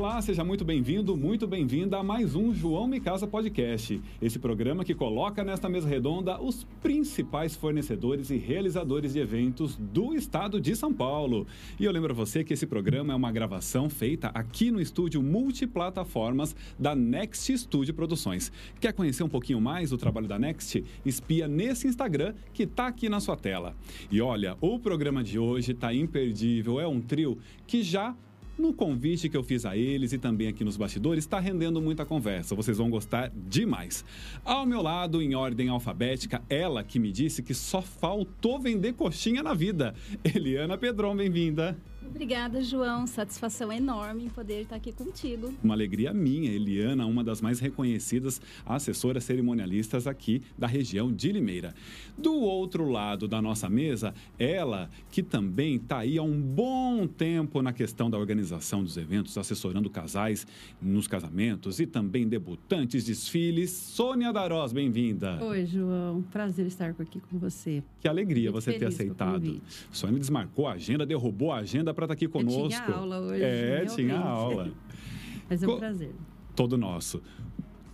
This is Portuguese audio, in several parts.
Olá, seja muito bem-vindo, muito bem-vinda a mais um João Me Casa Podcast. Esse programa que coloca nesta mesa redonda os principais fornecedores e realizadores de eventos do estado de São Paulo. E eu lembro a você que esse programa é uma gravação feita aqui no estúdio multiplataformas da Next Studio Produções. Quer conhecer um pouquinho mais do trabalho da Next? Espia nesse Instagram que está aqui na sua tela. E olha, o programa de hoje está imperdível, é um trio que já no convite que eu fiz a eles e também aqui nos bastidores, está rendendo muita conversa. Vocês vão gostar demais. Ao meu lado, em ordem alfabética, ela que me disse que só faltou vender coxinha na vida. Eliana Pedron, bem-vinda. Obrigada, João. Satisfação enorme em poder estar aqui contigo. Uma alegria minha, Eliana, uma das mais reconhecidas assessoras cerimonialistas aqui da região de Limeira. Do outro lado da nossa mesa, ela que também está aí há um bom tempo na questão da organização dos eventos, assessorando casais nos casamentos e também debutantes, desfiles. Sônia Darós, bem-vinda. Oi, João. Prazer estar aqui com você. Que alegria Muito você ter aceitado. Sônia desmarcou a agenda, derrubou a agenda para estar tá aqui conosco. Eu tinha aula hoje. É, realmente. tinha aula. Mas é um prazer. Todo nosso.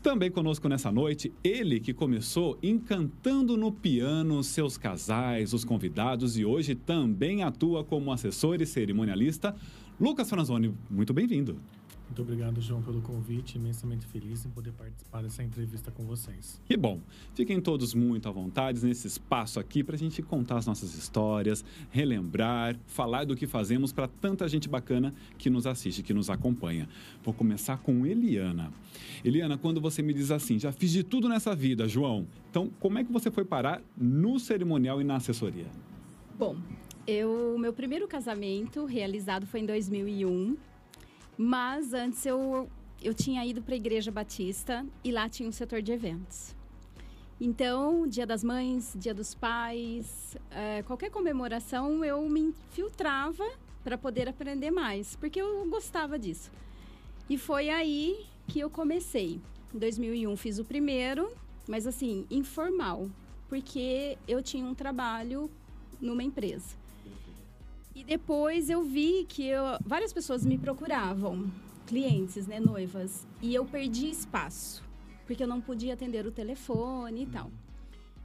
Também conosco nessa noite, ele que começou encantando no piano seus casais, os convidados e hoje também atua como assessor e cerimonialista, Lucas Franzoni. Muito bem-vindo. Muito obrigado, João, pelo convite. Imensamente feliz em poder participar dessa entrevista com vocês. Que bom. Fiquem todos muito à vontade nesse espaço aqui para a gente contar as nossas histórias, relembrar, falar do que fazemos para tanta gente bacana que nos assiste, que nos acompanha. Vou começar com Eliana. Eliana, quando você me diz assim, já fiz de tudo nessa vida, João. Então, como é que você foi parar no cerimonial e na assessoria? Bom, eu, meu primeiro casamento realizado foi em 2001 mas antes eu, eu tinha ido para a Igreja Batista e lá tinha um setor de eventos. Então, Dia das Mães, Dia dos Pais, é, qualquer comemoração eu me infiltrava para poder aprender mais, porque eu gostava disso. E foi aí que eu comecei. Em 2001 fiz o primeiro, mas assim, informal, porque eu tinha um trabalho numa empresa. E depois eu vi que eu, várias pessoas me procuravam, clientes, né, noivas, e eu perdi espaço, porque eu não podia atender o telefone e tal.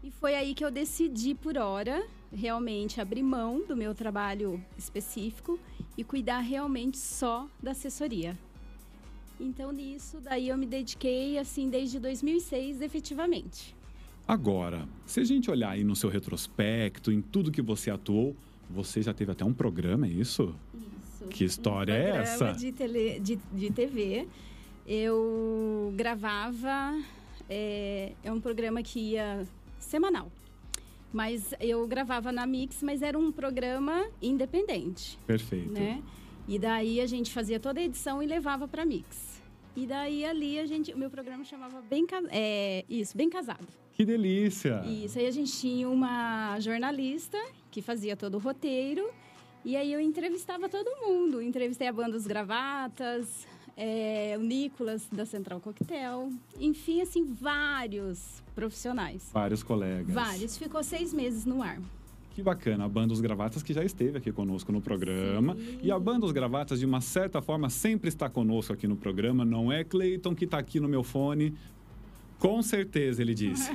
E foi aí que eu decidi, por hora, realmente abrir mão do meu trabalho específico e cuidar realmente só da assessoria. Então, nisso, daí eu me dediquei, assim, desde 2006, efetivamente. Agora, se a gente olhar aí no seu retrospecto, em tudo que você atuou, você já teve até um programa, é isso? Isso. Que história um é essa? De, tele, de, de TV. Eu gravava. É, é um programa que ia semanal. Mas eu gravava na Mix, mas era um programa independente. Perfeito. Né? E daí a gente fazia toda a edição e levava para Mix. E daí ali a gente, o meu programa chamava bem é, isso, bem casado. Que delícia! Isso aí a gente tinha uma jornalista que fazia todo o roteiro. E aí eu entrevistava todo mundo. Entrevistei a banda Os Gravatas, é, o Nicolas da Central Coquetel. Enfim, assim, vários profissionais. Vários colegas. Vários. Ficou seis meses no ar. Que bacana, a Banda Os Gravatas que já esteve aqui conosco no programa. Sim. E a Banda Os Gravatas, de uma certa forma, sempre está conosco aqui no programa. Não é Cleiton que está aqui no meu fone, com certeza, ele disse.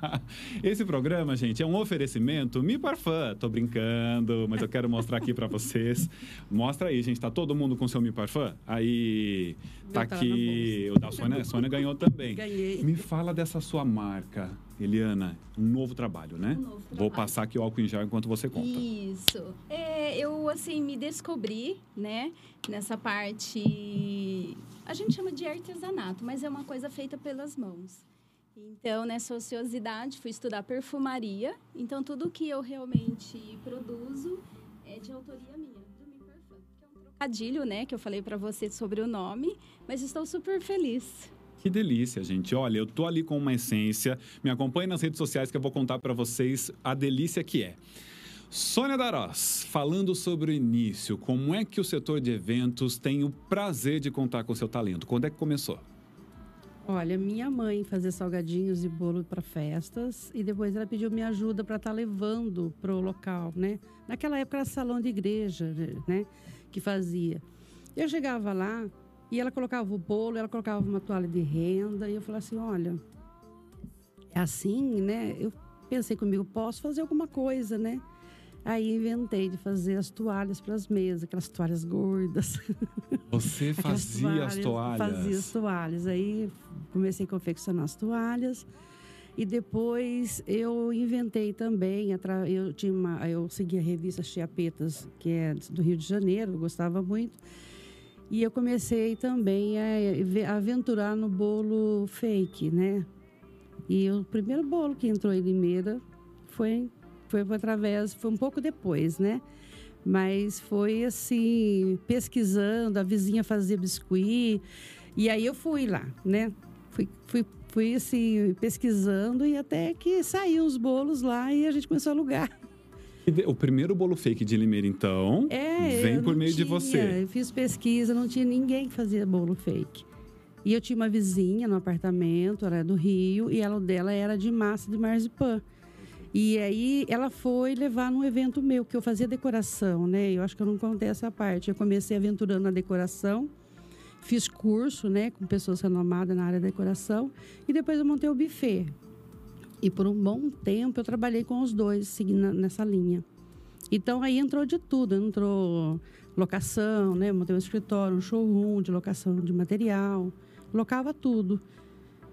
Esse programa, gente, é um oferecimento Mi Parfum. Tô brincando, mas eu quero mostrar aqui para vocês. Mostra aí, gente. Tá todo mundo com seu Mi Parfum? Aí, tá aqui. O da Sônia, a Sônia ganhou também. Ganhei. Me fala dessa sua marca, Eliana. Um novo trabalho, né? Um novo trabalho. Vou passar aqui o álcool em gel enquanto você conta. Isso. É, eu, assim, me descobri, né? Nessa parte... A gente chama de artesanato, mas é uma coisa feita pelas mãos. Então, nessa ociosidade, fui estudar perfumaria. Então, tudo que eu realmente produzo é de autoria minha, do Mi Parfum. Que é um trocadilho, né? Que eu falei para você sobre o nome. Mas estou super feliz. Que delícia, gente. Olha, eu tô ali com uma essência. Me acompanhe nas redes sociais que eu vou contar para vocês a delícia que é. Sônia Darós, falando sobre o início, como é que o setor de eventos tem o prazer de contar com o seu talento? Quando é que começou? Olha, minha mãe fazia salgadinhos e bolo para festas e depois ela pediu minha ajuda para estar tá levando para o local, né? Naquela época era salão de igreja, né? Que fazia. Eu chegava lá E ela colocava o bolo, ela colocava uma toalha de renda. E eu falei assim: olha, é assim, né? Eu pensei comigo, posso fazer alguma coisa, né? Aí inventei de fazer as toalhas para as mesas, aquelas toalhas gordas. Você fazia toalhas, as toalhas? Fazia as toalhas. Aí comecei a confeccionar as toalhas. E depois eu inventei também, eu tinha uma, eu seguia a revista Chiapetas, que é do Rio de Janeiro, gostava muito. E eu comecei também a aventurar no bolo fake, né? E o primeiro bolo que entrou em Limeira foi foi através, foi um pouco depois, né? Mas foi assim, pesquisando, a vizinha fazia biscuit, e aí eu fui lá, né? Fui, fui, fui assim, pesquisando e até que saíram os bolos lá e a gente começou a alugar. O primeiro bolo fake de Limeira, então, é, vem por meio tinha, de você. Eu fiz pesquisa, não tinha ninguém que fazia bolo fake. E eu tinha uma vizinha no apartamento, ela era do Rio, e ela dela era de massa de marzipan. E aí ela foi levar num evento meu, que eu fazia decoração, né? Eu acho que eu não contei essa parte. Eu comecei aventurando na decoração, fiz curso, né, com pessoas renomadas na área da decoração, e depois eu montei o buffet. E por um bom tempo eu trabalhei com os dois, seguindo nessa linha. Então aí entrou de tudo, entrou locação, né? Montei um escritório, um showroom de locação de material, locava tudo.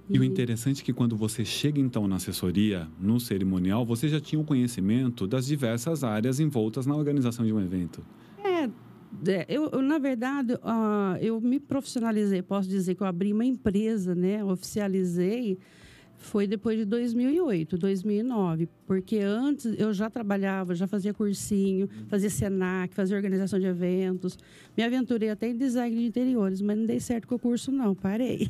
E o interessante é que quando você chega então na assessoria, no cerimonial, você já tinha o conhecimento das diversas áreas envoltas na organização de um evento. É, é eu, eu na verdade, uh, eu me profissionalizei, posso dizer que eu abri uma empresa, né, oficializei foi depois de 2008, 2009, porque antes eu já trabalhava, já fazia cursinho, fazia Senac, fazia organização de eventos. Me aventurei até em design de interiores, mas não dei certo com o curso não, parei.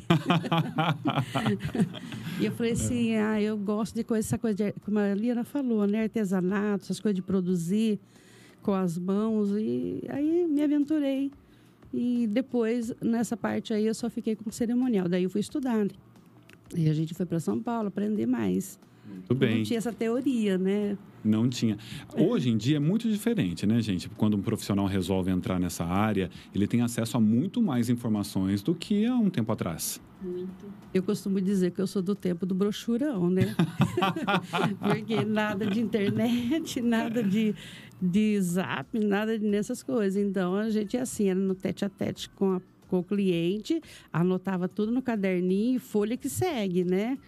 e eu falei assim, ah, eu gosto de coisa, essa coisa de, como a Liana falou, né, artesanato, essas coisas de produzir com as mãos e aí me aventurei. E depois, nessa parte aí, eu só fiquei com cerimonial. Daí eu fui estudar. E a gente foi para São Paulo aprender mais. Muito bem. Não tinha essa teoria, né? Não tinha. Hoje em dia é muito diferente, né, gente? Quando um profissional resolve entrar nessa área, ele tem acesso a muito mais informações do que há um tempo atrás. Muito. Eu costumo dizer que eu sou do tempo do brochurão, né? Porque nada de internet, nada de, de zap, nada nessas coisas. Então a gente é assim, era no tete a tete com a com o cliente, anotava tudo no caderninho, folha que segue, né?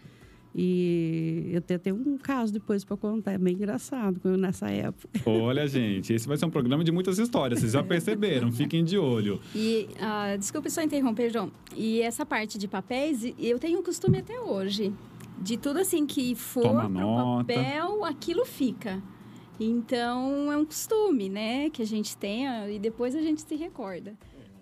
E eu até tenho um caso depois para contar, é bem engraçado nessa época. Olha, gente, esse vai ser um programa de muitas histórias, vocês já perceberam, fiquem de olho. E, uh, desculpe só interromper, João, e essa parte de papéis, eu tenho um costume até hoje, de tudo assim que for nota. papel, aquilo fica. Então, é um costume, né, que a gente tenha e depois a gente se recorda.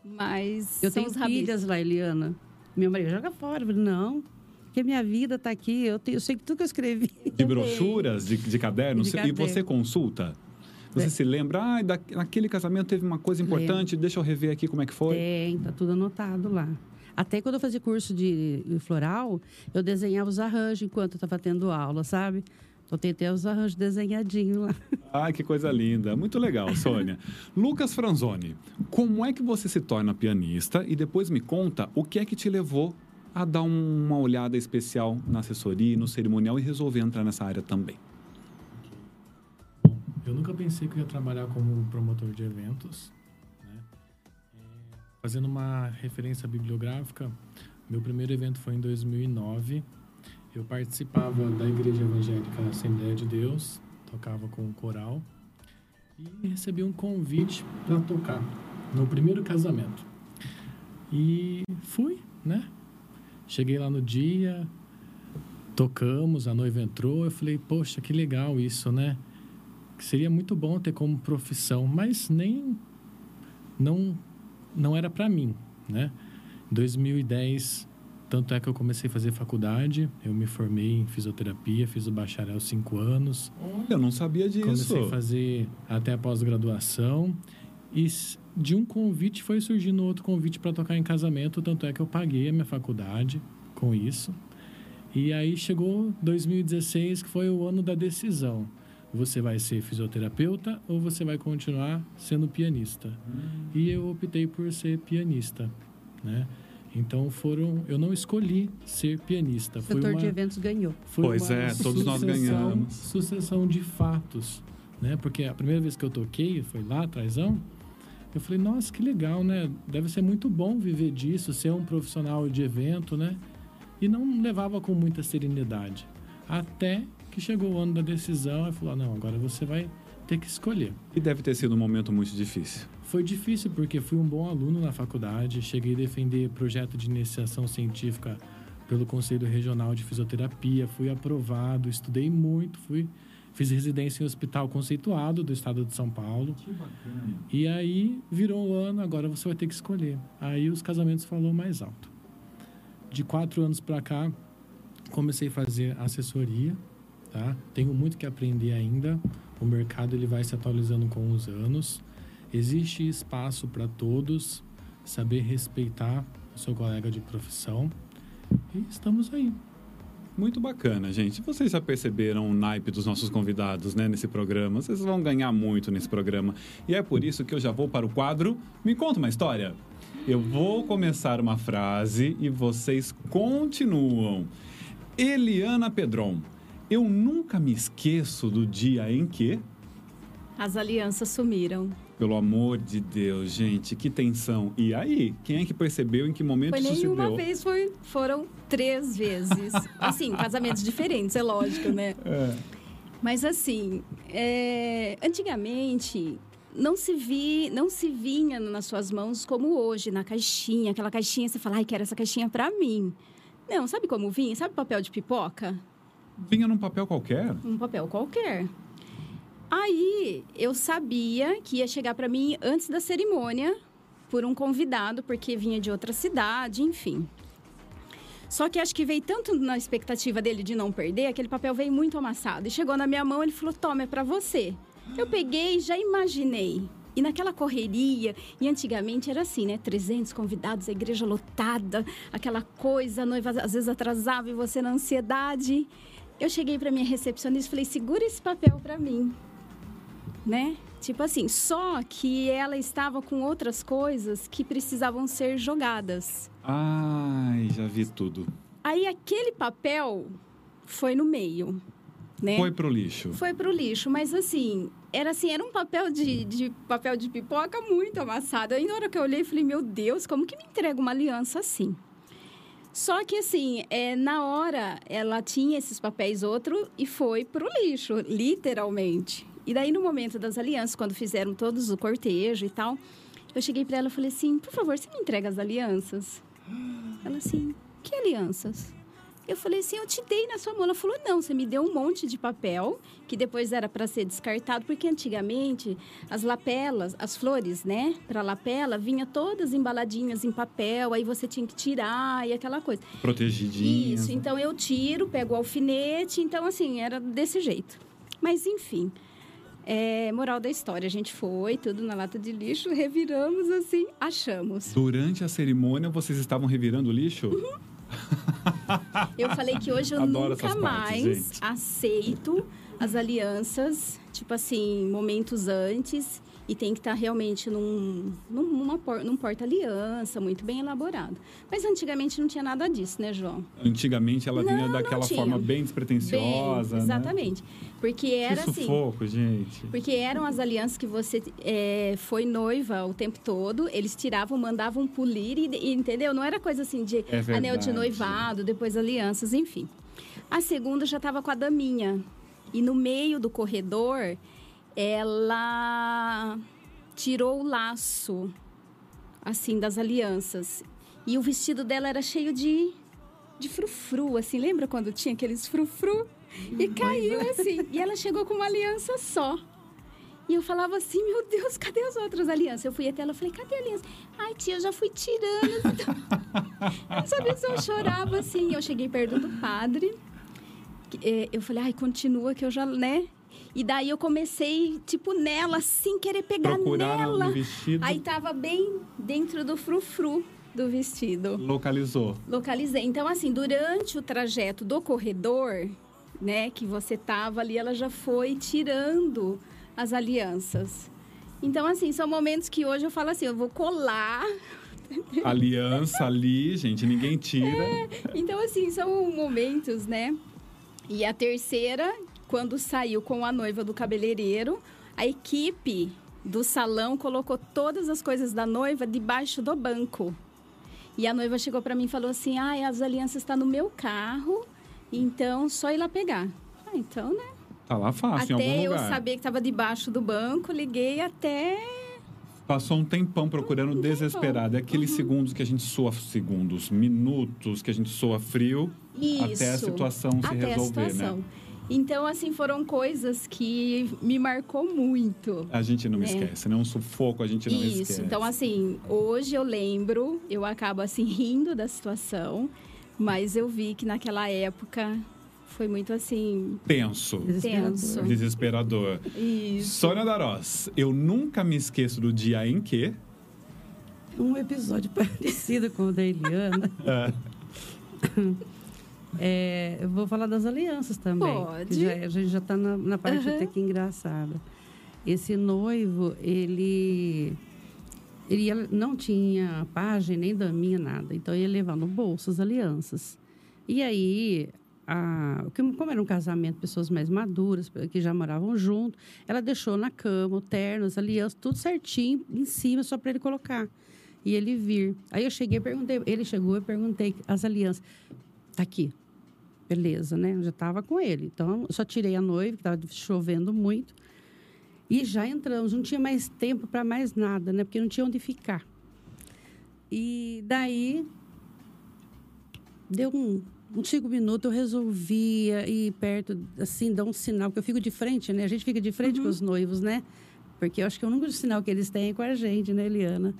Mas eu tenho filhas lá, Eliana. Meu marido joga fora. não, porque minha vida está aqui. Eu, tenho, eu sei que tudo que eu escrevi. De brochuras, de, de cadernos. De e você consulta? Você é. se lembra, ah, da, naquele casamento teve uma coisa importante, deixa eu rever aqui como é que foi? Tem, tá tudo anotado lá. Até quando eu fazia curso de floral, eu desenhava os arranjos enquanto eu estava tendo aula, sabe? Então tem até os arranjos desenhadinhos lá. Ai, que coisa linda. Muito legal, Sônia. Lucas Franzoni, como é que você se torna pianista? E depois me conta o que é que te levou a dar uma olhada especial na assessoria, no cerimonial e resolver entrar nessa área também. Bom, eu nunca pensei que eu ia trabalhar como promotor de eventos. Né? É, fazendo uma referência bibliográfica, meu primeiro evento foi em 2009 eu participava da Igreja Evangélica Assembleia de Deus, tocava com o coral e recebi um convite para tocar no primeiro casamento. E fui, né? Cheguei lá no dia, tocamos, a noiva entrou, eu falei, poxa, que legal isso, né? Seria muito bom ter como profissão, mas nem não não era para mim, né? 2010 tanto é que eu comecei a fazer faculdade, eu me formei em fisioterapia, fiz o bacharel cinco anos. Olha, eu não sabia disso. Comecei a fazer até a pós-graduação. E de um convite foi surgindo outro convite para tocar em casamento, tanto é que eu paguei a minha faculdade com isso. E aí chegou 2016, que foi o ano da decisão. Você vai ser fisioterapeuta ou você vai continuar sendo pianista? Hum. E eu optei por ser pianista né? Então foram, eu não escolhi ser pianista. O foi setor uma, de eventos ganhou. foi Pois uma é, todos nós sucessão- ganhamos. Sucessão de fatos, né? Porque a primeira vez que eu toquei foi lá atrásão. Eu falei, nossa, que legal, né? Deve ser muito bom viver disso, ser um profissional de evento, né? E não levava com muita serenidade. Até que chegou o ano da decisão e falou, não, agora você vai ter que escolher. E deve ter sido um momento muito difícil. Foi difícil porque fui um bom aluno na faculdade, cheguei a defender projeto de iniciação científica pelo Conselho Regional de Fisioterapia, fui aprovado, estudei muito, fui fiz residência em hospital conceituado do estado de São Paulo. E aí virou o ano, agora você vai ter que escolher. Aí os casamentos falou mais alto. De quatro anos para cá, comecei a fazer assessoria, tá? Tenho muito que aprender ainda. O mercado ele vai se atualizando com os anos. Existe espaço para todos, saber respeitar o seu colega de profissão. E estamos aí. Muito bacana, gente. Vocês já perceberam o naipe dos nossos convidados, né, nesse programa? Vocês vão ganhar muito nesse programa. E é por isso que eu já vou para o quadro Me Conta uma História. Eu vou começar uma frase e vocês continuam. Eliana Pedron, eu nunca me esqueço do dia em que... As alianças sumiram. Pelo amor de Deus, gente, que tensão. E aí, quem é que percebeu em que momento Foi isso se nenhuma deu? vez, foi, foram três vezes. Assim, casamentos diferentes, é lógico, né? É. Mas assim, é, antigamente não se vi, não se vinha nas suas mãos como hoje, na caixinha, aquela caixinha, você fala, ai, quero essa caixinha pra mim. Não, sabe como vinha? Sabe papel de pipoca? Vinha num papel qualquer? Um papel qualquer. Aí eu sabia que ia chegar para mim antes da cerimônia por um convidado, porque vinha de outra cidade, enfim. Só que acho que veio tanto na expectativa dele de não perder, aquele papel veio muito amassado. E chegou na minha mão, ele falou: Toma, é para você. Eu peguei já imaginei. E naquela correria, e antigamente era assim, né? 300 convidados, a igreja lotada, aquela coisa, a noiva às vezes atrasava e você na ansiedade. Eu cheguei para minha recepcionista e falei: segura esse papel para mim, né? Tipo assim, só que ela estava com outras coisas que precisavam ser jogadas. Ai, já vi tudo. Aí aquele papel foi no meio, né? Foi pro lixo. Foi pro lixo, mas assim, era assim, era um papel de, de papel de pipoca muito amassado. Aí na hora que eu olhei, falei, meu Deus, como que me entrega uma aliança assim? Só que assim, é, na hora ela tinha esses papéis outro e foi pro lixo, literalmente. E daí no momento das alianças, quando fizeram todos o cortejo e tal, eu cheguei para ela e falei assim, por favor, você me entrega as alianças? Ela assim, que alianças? Eu falei assim, eu te dei na sua mão. Ela falou, não, você me deu um monte de papel, que depois era para ser descartado, porque antigamente as lapelas, as flores, né, para lapela, vinha todas embaladinhas em papel, aí você tinha que tirar e aquela coisa. Protegidinhas. Isso, então eu tiro, pego o alfinete, então assim, era desse jeito. Mas enfim, é, moral da história, a gente foi, tudo na lata de lixo, reviramos assim, achamos. Durante a cerimônia, vocês estavam revirando o lixo? Eu falei que hoje eu Adoro nunca partes, mais aceito as alianças, tipo assim, momentos antes. E tem que estar realmente num, num, numa num porta-aliança, muito bem elaborado. Mas antigamente não tinha nada disso, né, João? Antigamente ela vinha Não, daquela forma bem despretensiosa. Bem, né? exatamente. Porque era que assim. sufoco, gente. Porque eram as alianças que você é, foi noiva o tempo todo, eles tiravam, mandavam polir, e, e, entendeu? Não era coisa assim de É anel de noivado, depois alianças, enfim. A segunda já estava com a daminha. E no meio do corredor, ela tirou o laço, assim, das alianças. E o vestido dela era cheio de, de frufru, assim. Lembra quando tinha aqueles frufru? E caiu assim. E ela chegou com uma aliança só. E eu falava assim, meu Deus, cadê as outras alianças? Eu fui até ela e falei, cadê a aliança? Ai, tia, eu já fui tirando. eu não sabia se eu chorava assim. Eu cheguei perto do padre. eh, Eu falei, ai, continua que eu já, né? E daí eu comecei, tipo, nela, assim, querer pegar Procurar nela. no vestido, Aí tava bem dentro do frufru do vestido localizou. localizei. Então, assim, durante o trajeto do corredor, né, que você tava ali, ela já foi tirando as alianças. Então, assim, são momentos que hoje eu falo assim, eu vou colar Aliança ali, gente, ninguém tira. É, então, assim, são momentos, né? E a terceira, quando saiu com a noiva do cabeleireiro, a equipe do salão colocou todas as coisas da noiva debaixo do banco. E a noiva chegou para mim e falou assim: "Ah, as alianças estão tá no meu carro, então só ir lá pegar". Ah, então, né? Tá lá fácil, até em algum lugar. Até eu saber que estava debaixo do banco, liguei até Passou um tempão procurando um desesperado. É aqueles uhum. segundos que a gente soa segundos, minutos que a gente soa frio Isso. até a situação se até resolver, a né? situação. né? Então, assim, foram coisas que me marcou muito. A gente não né? esquece, né? Um sufoco a gente não Isso. esquece. Isso. Então, assim, hoje eu lembro, eu acabo, assim, rindo da situação. Mas eu vi que naquela época foi muito assim. Tenso. Tenso. Desesperador. Isso. Sônia Darós, eu nunca me esqueço do dia em que. Um episódio parecido com o da Eliana. é. É, eu vou falar das alianças também. Pode. Já, a gente já está na, na, parte uhum. até que engraçada. Esse noivo, ele, ele não tinha página nem da minha nada. Então, ele ia levar no bolso as alianças. E aí, a, como era um casamento, pessoas mais maduras, que já moravam junto, ela deixou na cama o terno, as alianças, tudo certinho em cima, só para ele colocar. E ele vir. Aí eu cheguei e perguntei, ele chegou e perguntei as alianças. Tá aqui, Beleza, né? Eu já estava com ele. Então, só tirei a noiva, que estava chovendo muito. E já entramos. Não tinha mais tempo para mais nada, né? Porque não tinha onde ficar. E daí, deu um, uns cinco minutos, eu resolvia ir perto, assim, dar um sinal. Porque eu fico de frente, né? A gente fica de frente uhum. com os noivos, né? Porque eu acho que é o único sinal que eles têm é com a gente, né, Eliana?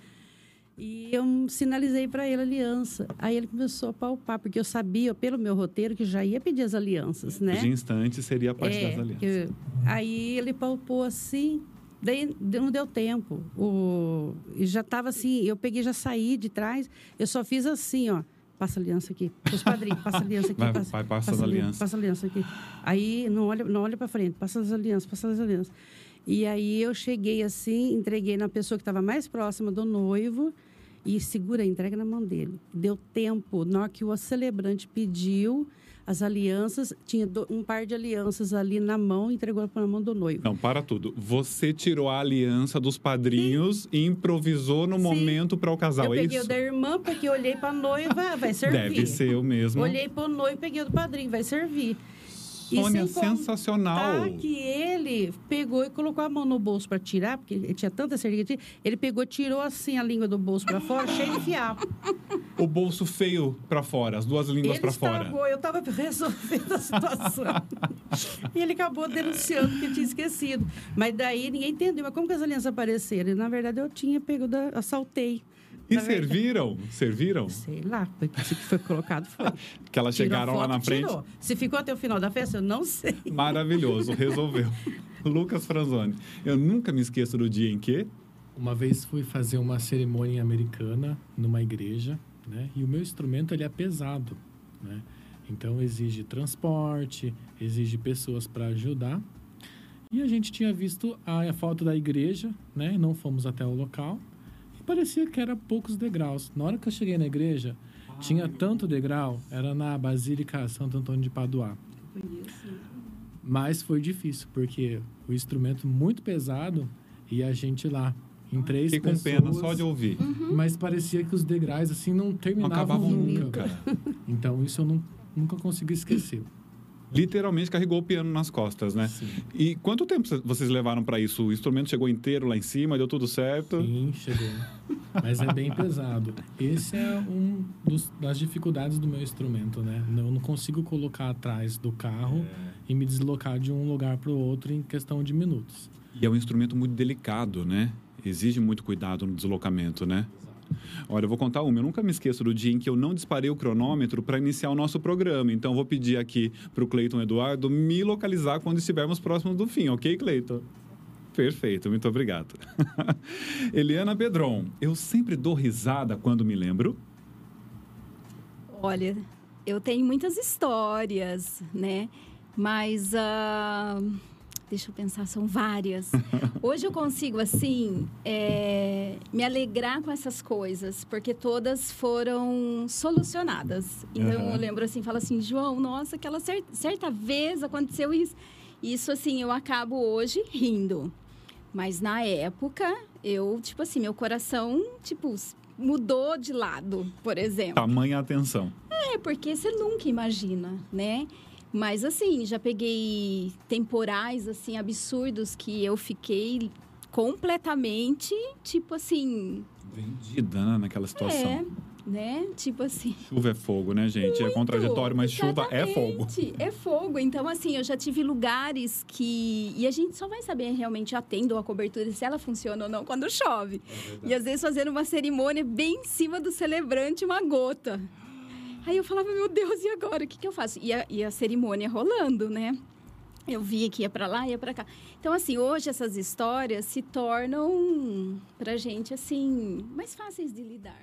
E eu sinalizei para ele a aliança. Aí ele começou a palpar, porque eu sabia, pelo meu roteiro, que já ia pedir as alianças, né? De instante seria a parte é, das alianças. Que, aí ele palpou assim, daí não deu tempo. O, já estava assim, eu peguei, já saí de trás, eu só fiz assim, ó. Passa aliança aqui. Os padrinhos, passa aliança aqui. Vai, passa, vai, passa, passa as alianças. Passa aliança aqui. Aí não olha, não olha para frente, passa as alianças, passa as alianças. E aí eu cheguei assim, entreguei na pessoa que estava mais próxima do noivo e segura a entrega na mão dele. Deu tempo, na hora que o celebrante pediu as alianças, tinha um par de alianças ali na mão, entregou na mão do noivo. Não, para tudo. Você tirou a aliança dos padrinhos Sim. e improvisou no Sim. momento para o casal, eu é peguei isso? o da irmã, porque olhei para a noiva, vai servir. Deve ser o mesmo. Olhei para o noivo, peguei o do padrinho, vai servir. Sônia, sensacional. que ele pegou e colocou a mão no bolso para tirar, porque ele tinha tanta certeza. Ele pegou, tirou assim a língua do bolso para fora, cheio de fiapo. O bolso feio para fora, as duas línguas para fora. Eu estava resolvendo a situação. e ele acabou denunciando que tinha esquecido. Mas daí ninguém entendeu. Mas como que as alianças apareceram? E, na verdade, eu tinha pego, da, assaltei. E serviram? Serviram? Sei lá, porque que foi colocado foi. que elas chegaram lá na frente. Tirou. Se ficou até o final da festa, eu não sei. Maravilhoso, resolveu. Lucas Franzoni, eu nunca me esqueço do dia em que. Uma vez fui fazer uma cerimônia americana numa igreja, né? E o meu instrumento ele é pesado, né? Então exige transporte, exige pessoas para ajudar. E a gente tinha visto a, a foto da igreja, né? Não fomos até o local parecia que era poucos degraus. Na hora que eu cheguei na igreja, ah, tinha tanto degrau, era na Basílica Santo Antônio de Paduá. Mas foi difícil, porque o instrumento muito pesado e a gente lá em três Fiquei pessoas. com pena só de ouvir. Uhum. Mas parecia que os degraus assim não terminavam não nunca. nunca. Então isso eu não, nunca consegui esquecer literalmente carregou o piano nas costas, né? Sim. E quanto tempo vocês levaram para isso? O instrumento chegou inteiro lá em cima, deu tudo certo? Sim, chegou. Mas é bem pesado. Esse é um dos, das dificuldades do meu instrumento, né? Eu não consigo colocar atrás do carro é. e me deslocar de um lugar para o outro em questão de minutos. E é um instrumento muito delicado, né? Exige muito cuidado no deslocamento, né? Olha, eu vou contar uma. Eu nunca me esqueço do dia em que eu não disparei o cronômetro para iniciar o nosso programa. Então, vou pedir aqui para o Cleiton Eduardo me localizar quando estivermos próximos do fim, ok, Cleiton? Perfeito, muito obrigado. Eliana Pedron, eu sempre dou risada quando me lembro. Olha, eu tenho muitas histórias, né? Mas uh, deixa eu pensar, são várias. Hoje eu consigo, assim, é, me alegrar com essas coisas, porque todas foram solucionadas. Então Uhum. eu lembro assim, falo assim, João, nossa, aquela cer- certa vez aconteceu isso. Isso, assim, eu acabo hoje rindo. Mas na época, eu, tipo assim, meu coração, tipo, mudou de lado, por exemplo. Tamanha atenção. É, porque você nunca imagina, né? Mas assim, já peguei temporais assim absurdos que eu fiquei completamente, tipo assim, Vendida né, naquela situação. é, né? Tipo assim, Chuva é fogo, né, gente? é contraditório, mas chuva é fogo. É fogo. Então, assim, eu já tive lugares que. E a gente só vai saber realmente a tenda ou a cobertura se ela funciona ou não quando chove. e às vezes fazendo uma cerimônia bem em cima do celebrante, uma gota. Aí eu falava, meu Deus, e agora? O que, que eu faço? E a, e a cerimônia rolando, né? Eu via que ia para lá, ia para cá. Então, assim, hoje essas histórias se tornam pra gente, assim, mais fáceis de lidar.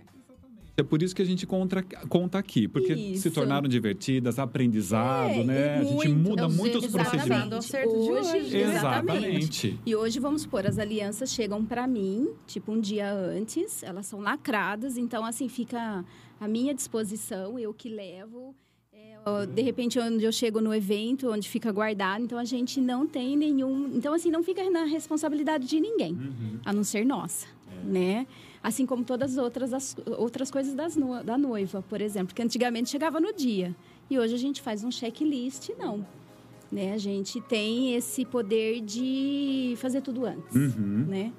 É por isso que a gente contra- conta aqui, porque se Isso. tornaram divertidas, aprendizado, É, né? a gente muito. muda É muitos procedimentos. de hoje. Exatamente. E hoje, vamos supor, as alianças chegam para mim, tipo, um dia antes, elas são lacradas, então, assim, fica à minha disposição, eu que levo. É, de repente, onde eu chego no evento, onde fica guardado, então a gente não tem nenhum. Então, assim, não fica na responsabilidade de ninguém, a não ser nossa, né? Assim como todas as outras, as, outras coisas das da noiva, por exemplo, que antigamente chegava no dia. E hoje a gente faz um checklist, não né? A gente tem esse poder de fazer tudo antes, Uhum. né?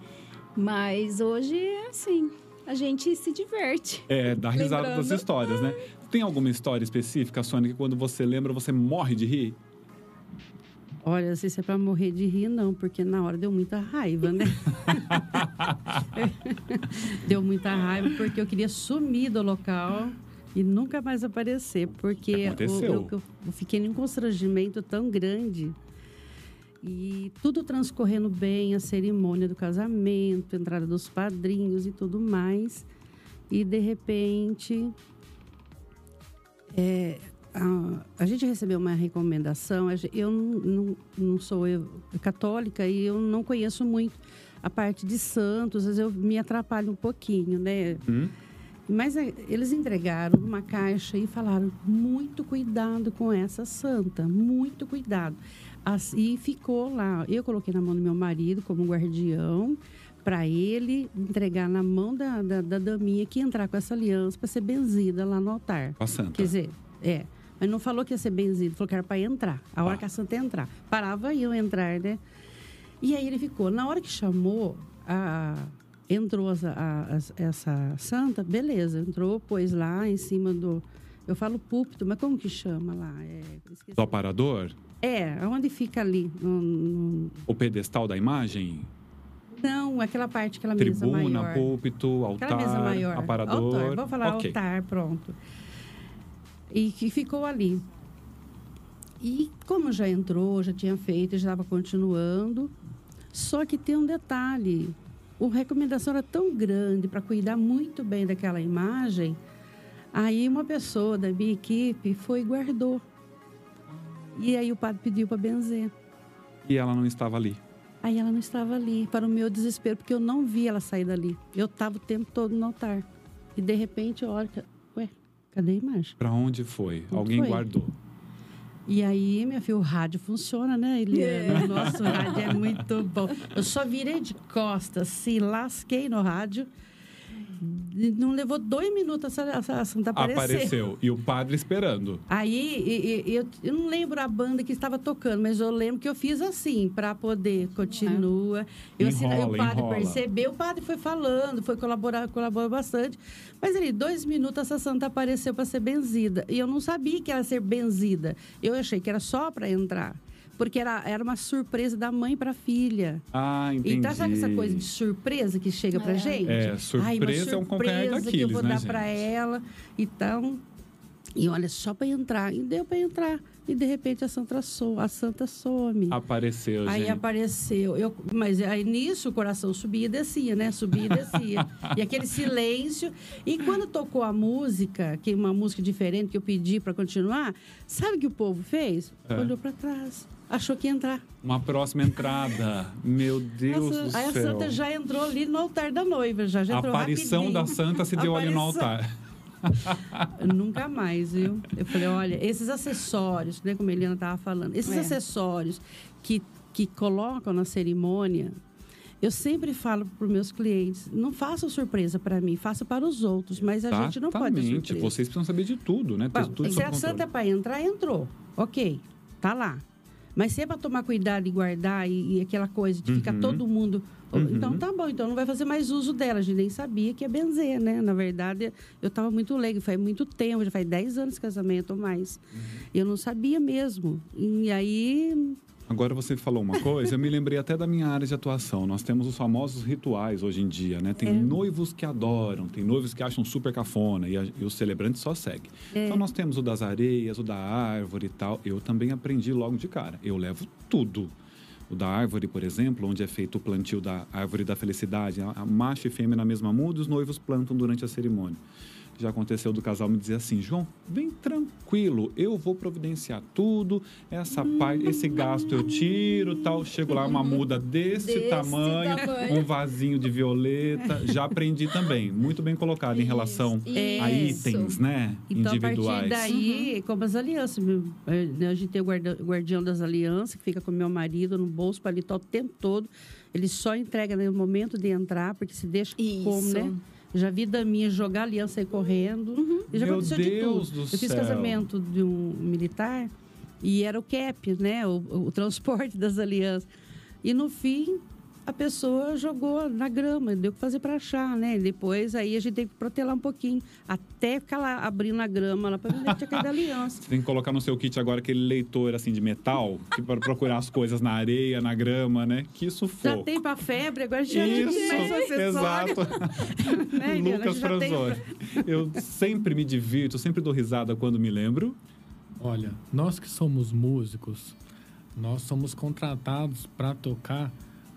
Mas hoje é assim, a gente se diverte. É, dá risada das Lembrando. histórias, né? Tem alguma história específica, Sônia, que quando você lembra, você morre de rir? Olha, se isso é para morrer de rir, não, porque na hora deu muita raiva, né? deu muita raiva porque eu queria sumir do local e nunca mais aparecer, porque Aconteceu. eu, eu- eu fiquei num constrangimento tão grande. E tudo transcorrendo bem, a cerimônia do casamento, a entrada dos padrinhos e tudo mais. E de repente, é, a, a gente recebeu uma recomendação. Eu não, não, sou eu, católica e eu não conheço muito a parte de santos, às vezes eu me atrapalho um pouquinho, né? Hum? Mas é, eles entregaram uma caixa e falaram: muito cuidado com essa santa, muito cuidado. E ficou lá. Eu coloquei na mão do meu marido como guardião para ele entregar na mão da, da, da daminha que ia entrar com essa aliança para ser benzida lá no altar. Com a santa. Quer dizer, é. Mas não falou que ia ser benzido, falou que era para entrar. A hora Ah. que a santa ia entrar. Parava eu entrar, né? E aí ele ficou. Na hora que chamou, a, entrou a- as- essa santa, beleza, entrou, pôs lá em cima do. Eu falo púlpito, mas como que chama lá? É. Do aparador? É, onde fica ali? No- no- O pedestal da imagem? não, aquela parte, aquela mesa Tribuna, maior. púlpito, Aquela altar, mesa maior. aparador. Altar, vamos falar Ok. altar, pronto. E que ficou ali. E como já entrou, já tinha feito, já estava continuando. Só que tem um detalhe. A recomendação era tão grande para cuidar muito bem daquela imagem. Aí uma pessoa da minha equipe foi e guardou. E aí o padre pediu para benzer. E ela não estava ali. Aí ela não estava ali, para o meu desespero, porque eu não vi ela sair dali. Eu estava o tempo todo no altar. E de repente, olha, ué, cadê a imagem? Pra onde foi? Onde Alguém foi? guardou. E aí, minha filha, o rádio funciona, né, Eliana? O nosso rádio é muito bom. Eu só virei de costas, assim, lasquei no rádio. Não levou dois minutos a, Santa aparecer. Apareceu. E o padre esperando. Aí, e- e- eu, eu não lembro a banda que estava tocando, mas eu lembro que eu fiz assim, para poder, continua. Eu assinei, o Enrola, padre enrola. percebeu, o padre foi falando, foi colaborar, colaborou bastante. Mas ali, dois minutos, essa santa apareceu para ser benzida. E eu não sabia que era ser benzida. Eu achei que era só para entrar. Porque era, era uma surpresa da mãe para a filha. Ah, entendi. Então, sabe essa coisa de surpresa que chega pra É. gente? É, Ai, uma surpresa é um calcanhar surpresa que eu daqueles, vou né, dar gente? pra ela. Então, e olha, só para entrar. E deu para entrar. E de repente a santa, so, a santa some. Apareceu, Aí gente. apareceu. Eu, mas aí nisso o coração subia e descia, né? Subia e descia. e aquele silêncio. E quando tocou a música, que é uma música diferente que eu pedi para continuar, sabe o que o povo fez? É. Olhou para trás. Achou que ia entrar. Uma próxima entrada. Meu Deus Nossa, do aí a céu. santa já entrou ali no altar da noiva, já, já a aparição rapidinho. da santa se deu ali no altar. Nunca mais, viu? Eu falei, olha, esses acessórios, né, como a Eliana estava falando, esses É. acessórios que, que colocam na cerimônia, eu sempre falo para os meus clientes, não façam surpresa para mim, faça para os outros, mas a gente não pode Exatamente. surpresa. Vocês precisam saber de tudo, né? Bom, tudo se a controle. santa é para entrar, entrou. Ok, tá lá. Mas se é para tomar cuidado e guardar e, e aquela coisa de ficar Uhum. todo mundo. Uhum. Então tá bom, então não vai fazer mais uso dela. A gente nem sabia que ia benzer, né? Na verdade, eu estava muito leigo, faz muito tempo, já faz 10 anos de casamento ou mais. Uhum. Eu não sabia mesmo. E aí. Agora você falou uma coisa, eu me lembrei até da minha área de atuação. Nós temos os famosos rituais hoje em dia, né? Tem É. noivos que adoram, tem noivos que acham super cafona e, a- e os celebrantes só seguem. É. Então nós temos o das areias, o da árvore e tal. Eu também aprendi logo de cara. Eu levo tudo. O da árvore, por exemplo, onde é feito o plantio da árvore da felicidade, a, a macho e fêmea na mesma muda, os noivos plantam durante a cerimônia. Já aconteceu do casal me dizer assim, João, vem tranquilo, eu vou providenciar tudo, essa parte, esse gasto eu tiro, tal. Chego lá uma muda desse, Desse tamanho, tamanho. um vasinho de violeta. Já aprendi também, muito bem colocado em relação Isso, a isso. itens, né, Então, a individuais. partir daí, como as alianças. é, né, A gente tem o guarda- guardião das alianças, que fica com meu marido no bolso, paletó o tempo todo. Ele só entrega no momento de entrar, porque se deixa Isso. como, né? Já vi da minha jogar aliança e correndo. E já Meu aconteceu Deus de tudo. do Eu fiz céu. casamento de um militar e era o cap, né? O, o transporte das alianças. E no fim, a pessoa jogou na grama, deu o que fazer para achar, né? E depois aí a gente tem que protelar um pouquinho, até ficar lá abrindo a grama lá para ver que tinha caído a aliança. Você tem que colocar no seu kit agora aquele leitor assim de metal, que para procurar as coisas na areia, na grama, né? Que Já sufoco. tem para febre, agora já tem Isso, acessório. exato. Né? Lucas Já tem- Franzoni. Eu sempre me divirto, sempre dou risada quando me lembro. Olha, nós que somos músicos, nós somos contratados para tocar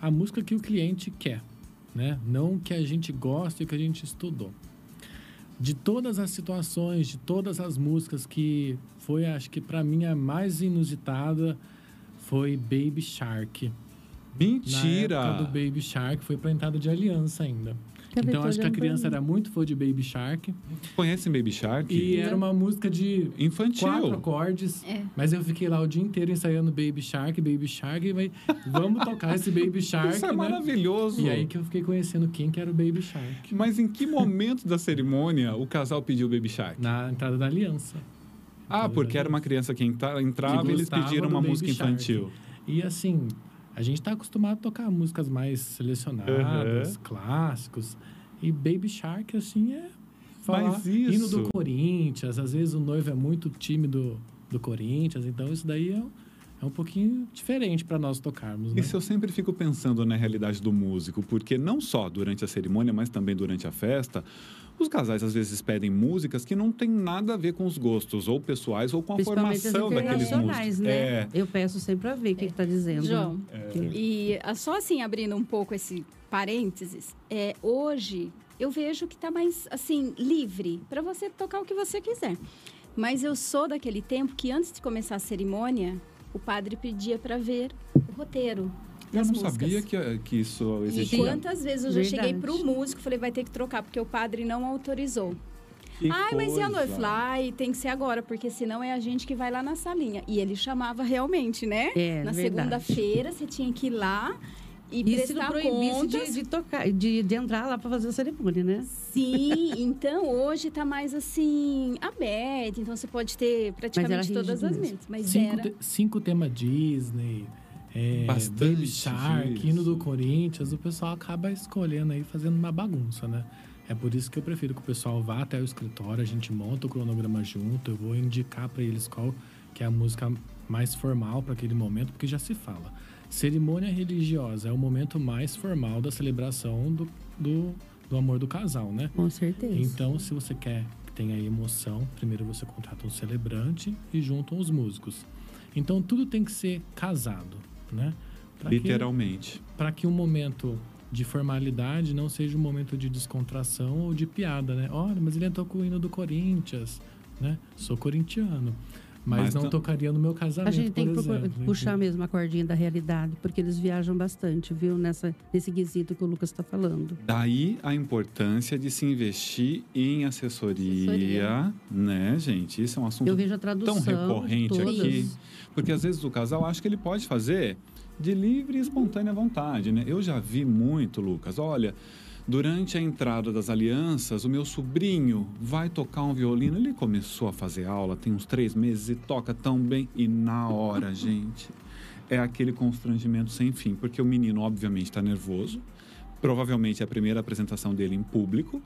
a música que o cliente quer, né? Não que a gente gosta e que a gente estudou. De todas as situações, de todas as músicas que foi, acho que para mim a mais inusitada foi Baby Shark. Na Mentira! época do Baby Shark foi para entrada de aliança ainda. Então acho que a criança era muito fã de Baby Shark Conhece Baby Shark? e era uma música de Infantil. quatro acordes. É. Mas eu fiquei lá o dia inteiro ensaiando Baby Shark, Baby Shark, mas vamos tocar esse Baby Shark, Isso é né? maravilhoso. E aí que eu fiquei conhecendo quem que era o Baby Shark. Mas em que momento da cerimônia o casal pediu Baby Shark? Na entrada da aliança. Ah, porque era uma criança que entra- entrava e eles pediram uma Baby música Shark. infantil. E assim, a gente tá acostumado a tocar músicas mais selecionadas, Uhum. clássicos. E Baby Shark, assim, é falar Mas hino isso- do Corinthians. Às vezes o noivo é muito tímido do Corinthians, então isso daí é, é um pouquinho diferente para nós tocarmos, né? Isso eu sempre fico pensando na realidade do músico, porque não só durante a cerimônia, mas também durante a festa, os casais às vezes pedem músicas que não têm nada a ver com os gostos, ou pessoais, ou com a formação daqueles músicos. né? É, Eu peço sempre para ver o que está dizendo. João, É. e ah, só assim, abrindo um pouco esse parênteses, é, hoje eu vejo que está mais, assim, livre para você tocar o que você quiser. Mas eu sou daquele tempo que antes de começar a cerimônia, o padre pedia para ver o roteiro eu não músicas. sabia que, que isso E existia. quantas vezes eu já cheguei Verdade. pro músico, falei, vai ter que trocar, porque o padre não autorizou. Que Ai, mas e a coisa. Ai, tem que ser agora, porque senão é a gente que vai lá na salinha. E ele chamava realmente, né? É, na segunda-feira, você tinha que ir lá e, E prestar proibisse contas. de, de tocar, de, de entrar lá para fazer a cerimônia, né? Sim, então hoje tá mais assim, aberto. Então você pode ter praticamente todas as mentes. Mas cinco, era. te- cinco temas Disney, é, Bastante Baby Shark, hino do Corinthians, o pessoal acaba escolhendo aí, fazendo uma bagunça, né? É por isso que eu prefiro que o pessoal vá até o escritório, a gente monta o cronograma junto, eu vou indicar para eles qual que é a música mais formal para aquele momento, porque já se fala. Cerimônia religiosa é o momento mais formal da celebração do, do, do amor do casal, né? Com certeza. Então, se você quer que tenha emoção, primeiro você contrata um celebrante e juntam os músicos. Então, tudo tem que ser casado, né? Pra Literalmente. Para que um momento de formalidade não seja um momento de descontração ou de piada, né? Olha, mas ele entrou com o hino do Corinthians, né? Sou corintiano. Mas, Mas não tam- tocaria no meu casamento, A gente tem que exemplo, puxar mesmo a cordinha da realidade, porque eles viajam bastante, viu? Nessa, nesse quesito que o Lucas está falando. Daí a importância de se investir em assessoria, Assessoria. né, gente? Isso é um assunto Eu vejo a tradução. tão recorrente todas. aqui. Porque às vezes o casal acha que ele pode fazer de livre e espontânea vontade, né? Eu já vi muito, Lucas. Olha, durante a entrada das alianças, o meu sobrinho vai tocar um violino. Ele começou a fazer aula tem uns três meses e toca tão bem. E na hora, gente, é aquele constrangimento sem fim. Porque o menino, obviamente, está nervoso. Provavelmente é a primeira apresentação dele em público.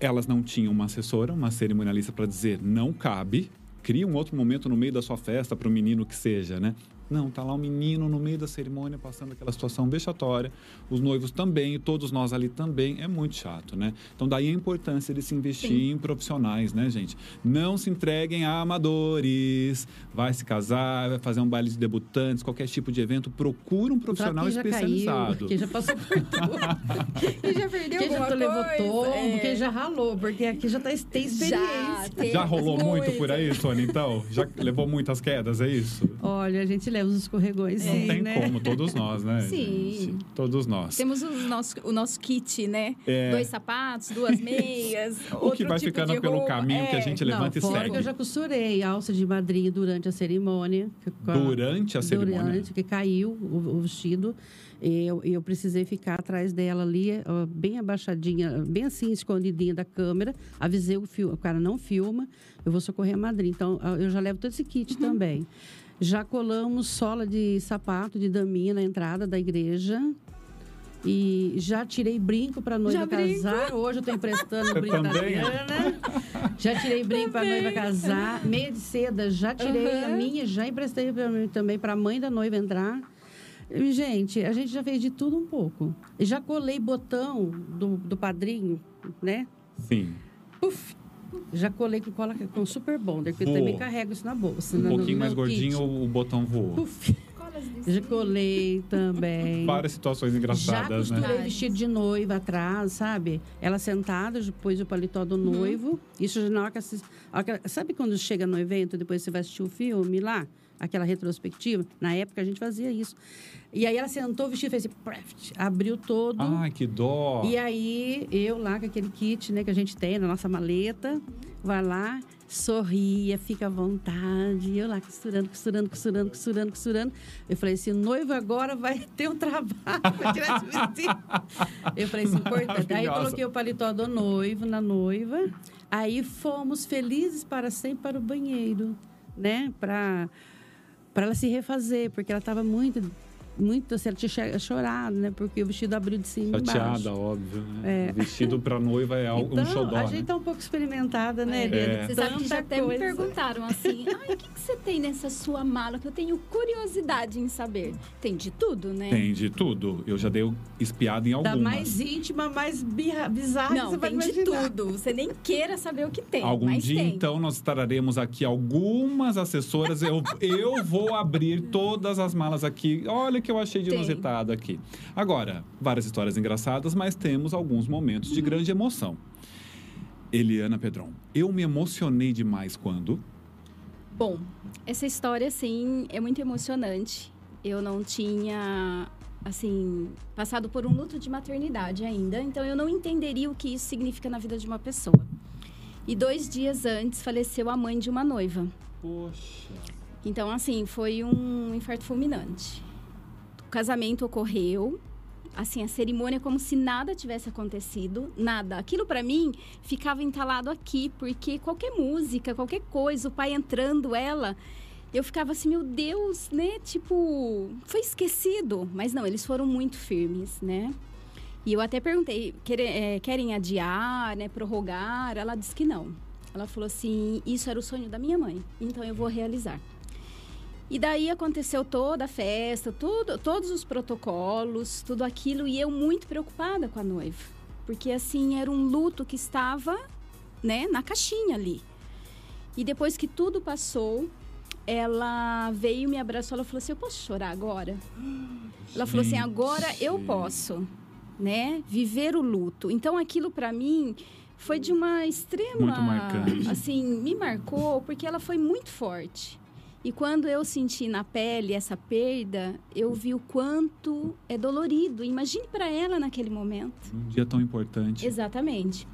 Elas não tinham uma assessora, uma cerimonialista para dizer não cabe. Cria um outro momento no meio da sua festa para o menino que seja, né? Não, tá lá o menino no meio da cerimônia passando aquela situação vexatória. Os noivos também, e todos nós ali também. É muito chato, né? Então, daí a importância de se investir Sim. em profissionais, né, gente? Não se entreguem a amadores. Vai se casar, vai fazer um baile de debutantes, qualquer tipo de evento. Procura um profissional Quem já especializado. caiu, quem já passou por tudo. E já perdeu quem já alguma levou coisa? tombo, É. quem já ralou, porque aqui já tá, tem experiência. Já, tem Já rolou muito por aí, Sônia, então? Já levou muitas quedas, é isso? Olha, a gente leva os escorregões, Não sim, tem né? como, todos nós, né? Sim. gente? Todos nós. Temos os nosso, o nosso kit, né? É. Dois sapatos, duas meias. O que vai ficando pelo caminho que a gente Não, levanta e fora segue. eu já costurei alça de madrinha durante a cerimônia. Durante a cerimônia? Durante, que caiu o, o vestido. E Eu, eu precisei ficar atrás dela ali, bem abaixadinha, bem assim, escondidinha da câmera. Avisei o, fio, o cara, não filma, eu vou socorrer a madrinha. Então, eu já levo todo esse kit Uhum. também. Já colamos sola de sapato de daminha na entrada da igreja. E já tirei brinco para noiva Já brinco. casar. Hoje eu estou emprestando Você brinco da também? Adriana. Já tirei brinco para noiva casar. Meia de seda, já tirei Uhum. a minha, já emprestei pra mim também para a mãe da noiva entrar. E, Gente, a gente já fez de tudo um pouco. E Já colei botão do, do padrinho, né? Sim. Puf! Já colei com cola com super bonder, porque eu também carrego isso na bolsa. Um no- no pouquinho mais meu kit. gordinho, o, o botão voou. Já colei também. Várias situações Já engraçadas, costurei né? vestido de noiva atrás, sabe? Ela sentada, depois o paletó do noivo. Isso já na hora que- Sabe quando chega no evento, depois você vai assistir o filme lá? Aquela retrospectiva? Na época a gente fazia isso. E aí ela sentou, o vestido fez assim, abriu todo. Ai, que dó. E aí, eu lá com aquele kit né, que a gente tem na nossa maleta, vai lá, sorria, fica à vontade. E eu lá costurando, costurando, costurando, costurando, costurando. Eu falei assim: noivo agora vai ter um trabalho tirar esse vestido. Eu falei assim: importante. Aí eu coloquei o paletó do noivo na noiva. Aí fomos felizes para sempre para o banheiro, né? Para para ela se refazer, porque ela estava muito muito assim, ela tinha chorado, né? Porque o vestido abriu de cima e embaixo. Chateada, óbvio. Né? É. Vestido pra noiva é algo, Então, um xodó, a né? gente tá um pouco experimentada, né. Eliana? É. Você sabe que já até me coisa. perguntaram assim, ai, o que, que você tem nessa sua mala que eu tenho curiosidade em saber? Tem de tudo, né? Tem de tudo. Eu já dei espiada em Da algumas. mais íntima, mais birra- bizarra que Não, você vai tem de tudo. Você nem queira saber o que tem, Algum mas dia, tem. então, nós traremos aqui algumas assessoras. Eu, eu vou abrir todas as malas aqui. Olha o que eu achei de inusitado aqui. Agora, várias histórias engraçadas, mas temos alguns momentos Uhum. de grande emoção. Eliana Pedron, eu me emocionei demais quando. Bom, essa história, assim, é muito emocionante. Eu não tinha, assim, passado por um luto de maternidade ainda, então eu não entenderia o que isso significa na vida de uma pessoa. E dois dias antes faleceu a mãe de uma noiva. Poxa. Então, assim, foi um infarto fulminante. O casamento ocorreu, assim, a cerimônia como se nada tivesse acontecido, nada. Aquilo para mim ficava entalado aqui, porque qualquer música, qualquer coisa, o pai entrando, ela, eu ficava assim, meu Deus, né? Tipo, foi esquecido. Mas não, eles foram muito firmes, né? E eu até perguntei, "Quere- eh, querem adiar, né, prorrogar? Ela disse que não. Ela falou assim, isso era o sonho da minha mãe, então eu vou realizar. E daí aconteceu toda a festa, tudo, todos os protocolos, tudo aquilo, e eu muito preocupada com a noiva. Porque, assim, era um luto que estava, né, na caixinha ali. E depois que tudo passou, ela veio, me abraçou, ela falou assim, eu posso chorar agora? Ela falou assim, agora eu posso, né, viver o luto. Então, aquilo para mim foi de uma extrema. Assim, me marcou porque ela foi muito forte. E quando eu senti na pele essa perda, eu vi o quanto é dolorido. Imagine para ela naquele momento. Um dia tão importante. Exatamente.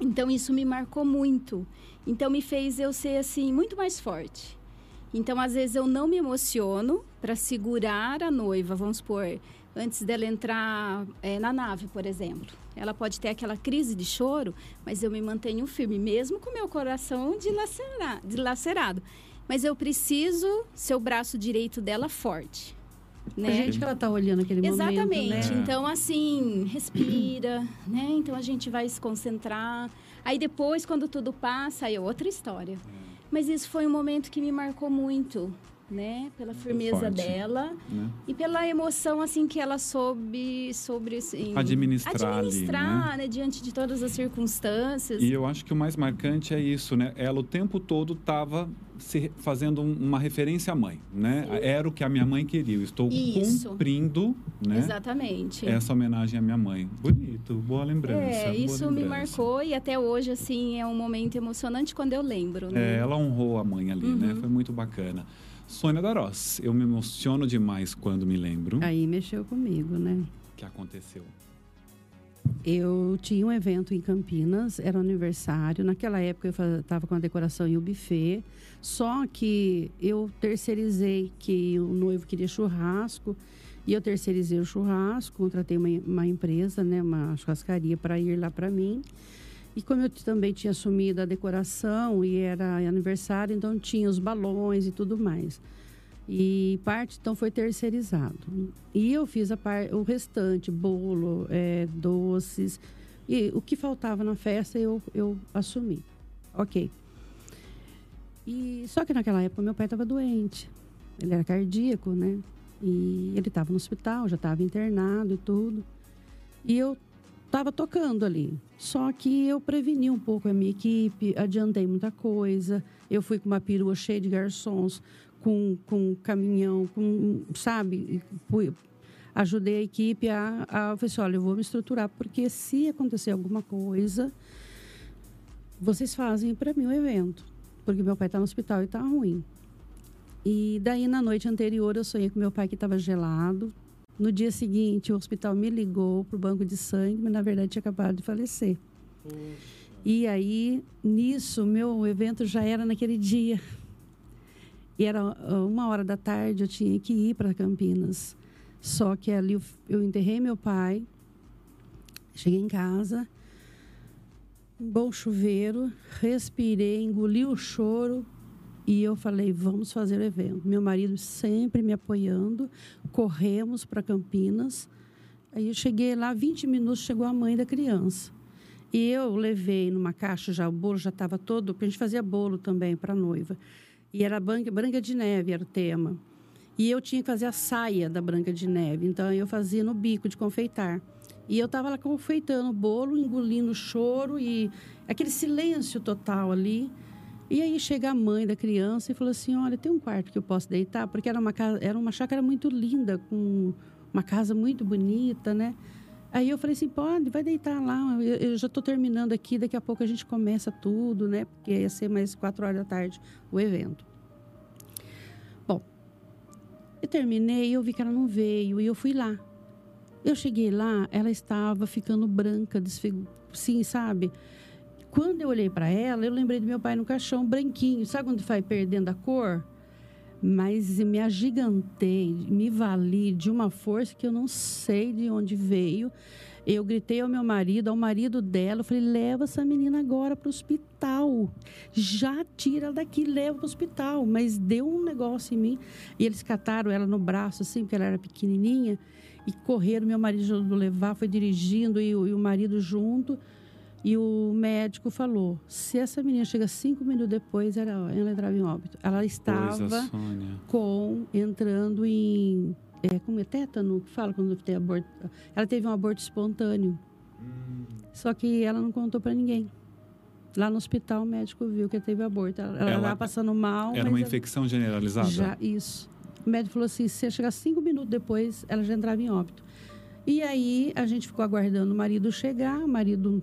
Então isso me marcou muito. Então me fez eu ser assim muito mais forte. Então às vezes eu não me emociono para segurar a noiva, vamos supor, antes dela entrar é, na nave, por exemplo. Ela pode ter aquela crise de choro, mas eu me mantenho firme, mesmo com meu coração dilacerado. dilacerado. Mas eu preciso ser o braço direito dela forte. Né? A gente que ela tá olhando aquele Exatamente. momento, né? Então, assim, respira, né? Então a gente vai se concentrar. Aí depois, quando tudo passa, aí é outra história. Mas isso foi um momento que me marcou muito, né? Pela firmeza forte, dela né? e pela emoção, assim, que ela soube sobre, assim... Administrar ali, Administrar, né? Diante de todas as circunstâncias. E eu acho que o mais marcante é isso, né? Ela o tempo todo estava se fazendo um- uma referência à mãe, né? Era o que a minha mãe queria. Eu estou Isso. cumprindo, né? Exatamente. Essa homenagem à minha mãe. Bonito, boa lembrança. É, boa isso me lembrança. marcou e até hoje, assim, é um momento emocionante quando eu lembro, né? É, ela honrou a mãe ali, né? Uhum. Foi muito bacana. Sônia Darós, eu me emociono demais quando me lembro Aí mexeu comigo, né? que aconteceu. Eu tinha um evento em Campinas, era aniversário. Naquela época eu estava com a decoração e o buffet. Só que eu terceirizei que o noivo queria churrasco. E eu terceirizei o churrasco, contratei uma, uma empresa, né, uma churrascaria para ir lá para mim. E como eu também tinha assumido a decoração e era aniversário, então tinha os balões e tudo mais. E parte então foi terceirizado. E eu fiz a par, o restante, bolo, eh, doces. E o que faltava na festa eu, eu assumi. Ok. E só que naquela época meu pai estava doente. Ele era cardíaco, né? E ele estava no hospital, já estava internado e tudo. E eu estava tocando ali. Só que eu preveni um pouco a minha equipe, adiantei muita coisa. Eu fui com uma perua cheia de garçons, com, com caminhão, com, sabe? Fui- ajudei a equipe a, a falei assim, olha, eu vou me estruturar, porque se acontecer alguma coisa, vocês fazem para mim o evento. Porque meu pai está no hospital e está ruim. E daí, na noite anterior, eu sonhei com meu pai que estava gelado. No dia seguinte, o hospital me ligou para o banco de sangue, mas na verdade tinha acabado de falecer. E aí, nisso, meu evento já era naquele dia. E era ah, uma hora da tarde, eu tinha que ir para Campinas. Só que ali eu, eu enterrei meu pai, cheguei em casa, um bom chuveiro, respirei, engoli o choro e eu falei: vamos fazer o evento. Meu marido sempre me apoiando, corremos para Campinas. Aí eu cheguei lá, 20 minutos, chegou a mãe da criança. E eu levei numa caixa já, o bolo já estava todo, porque a gente fazia bolo também para a noiva. E era branca, branca de neve, era o tema. E eu tinha que fazer a saia da Branca de Neve. Então eu fazia no bico de confeitar. E eu estava lá confeitando o bolo, engolindo o choro e aquele silêncio total ali. E aí chega a mãe da criança e falou assim: Olha, tem um quarto que eu posso deitar? Porque era uma, casa, era uma chácara muito linda, com uma casa muito bonita, né? Aí eu falei assim: Pode, vai deitar lá. Eu, eu já estou terminando aqui, daqui a pouco a gente começa tudo, né? Porque ia ser mais quatro horas da tarde o evento. Bom, eu terminei, eu vi que ela não veio e eu fui lá. Eu cheguei lá, ela estava ficando branca, desfigu... sim, sabe? Quando eu olhei para ela, eu lembrei do meu pai no caixão, branquinho. Sabe quando vai perdendo a cor? Mas me agigantei, me vali de uma força que eu não sei de onde veio. Eu gritei ao meu marido, ao marido dela, eu falei: leva essa menina agora para o hospital. Já tira daqui, leva para o hospital. Mas deu um negócio em mim. E eles cataram ela no braço, assim, porque ela era pequenininha, e correram. Meu marido ajudou levar, foi dirigindo, e, e o marido junto. E o médico falou: se essa menina chega cinco minutos depois, era, ela entrava em óbito. Ela estava Coisa, com entrando em é, como é? Tétano que fala quando tem aborto. Ela teve um aborto espontâneo. Só que ela não contou para ninguém. Lá no hospital o médico viu que teve aborto. Ela, ela Ela- estava passando mal Era uma ela- infecção generalizada? já isso. O médico falou assim se chegar cinco minutos depois ela já entrava em óbito. E aí a gente ficou aguardando o marido chegar o marido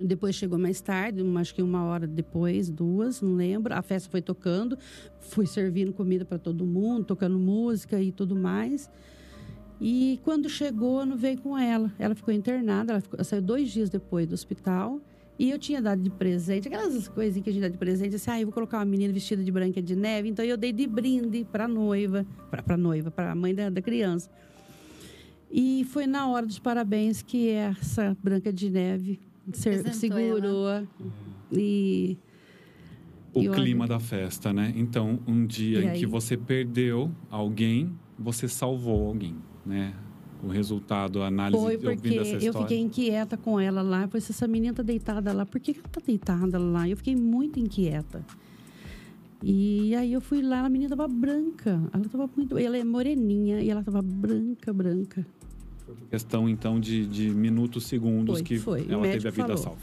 Depois chegou mais tarde, acho que uma hora depois, duas, não lembro. A festa foi tocando, fui servindo comida para todo mundo, tocando música e tudo mais. E quando chegou, não veio com ela. Ela ficou internada, ela, ficou, ela saiu dois dias depois do hospital. E eu tinha dado de presente, aquelas coisinhas que a gente dá de presente, assim, ah, eu vou colocar uma menina vestida de branca de neve. Então eu dei de brinde para noiva, para noiva, para a mãe da, da criança. E foi na hora dos parabéns que essa branca de neve ser, segurou ela. e o e clima olha... da festa, né? Então, um dia e em aí? que você perdeu alguém, você salvou alguém, né? O resultado, a análise Foi porque eu fiquei inquieta com ela lá. Eu falei, essa menina tá deitada lá, por que ela tá deitada lá? Eu fiquei muito inquieta. E aí eu fui lá, a menina tava branca. Ela tava muito. Ela é moreninha e ela tava branca, branca. Questão, então, de, de minutos, segundos foi, que foi. ela teve a vida falou. salva.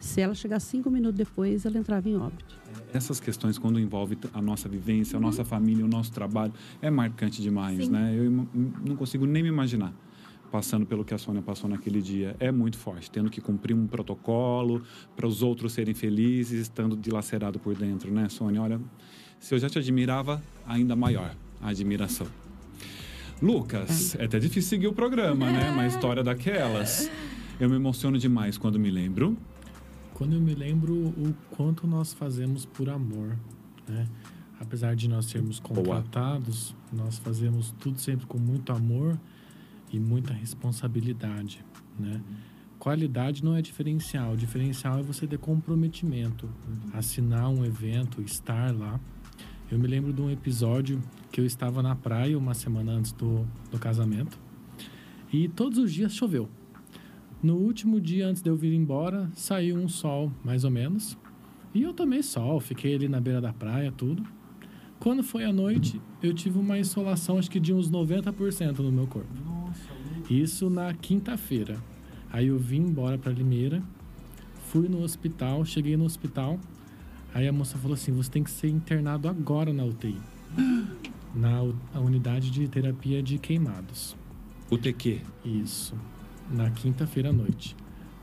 Se ela chegar cinco minutos depois, ela entrava em óbito. Essas questões, quando envolve a nossa vivência, a nossa família, o nosso trabalho, é marcante demais, Sim. né? Eu não consigo nem me imaginar passando pelo que a Sônia passou naquele dia. É muito forte, tendo que cumprir um protocolo para os outros serem felizes, estando dilacerado por dentro, né, Sônia? Olha, se eu já te admirava, ainda maior a admiração. Lucas, é até difícil seguir o programa, né? Uma história daquelas. Eu me emociono demais quando me lembro. Quando eu me lembro o quanto nós fazemos por amor, né? Apesar de nós sermos contratados, Boa. nós fazemos tudo sempre com muito amor e muita responsabilidade, né? Qualidade não é diferencial, o diferencial é você ter comprometimento, assinar um evento, estar lá. Eu me lembro de um episódio que eu estava na praia uma semana antes do, do casamento e todos os dias choveu. No último dia antes de eu vir embora, saiu um sol, mais ou menos. E eu tomei sol, fiquei ali na beira da praia, tudo. Quando foi à noite, eu tive uma insolação, acho que de uns 90% no meu corpo. Isso na quinta-feira. Aí eu vim embora para Limeira, fui no hospital, cheguei no hospital, Aí a moça falou assim: você tem que ser internado agora na UTI. na unidade de terapia de queimados. UTQ? Isso. Na quinta-feira à noite.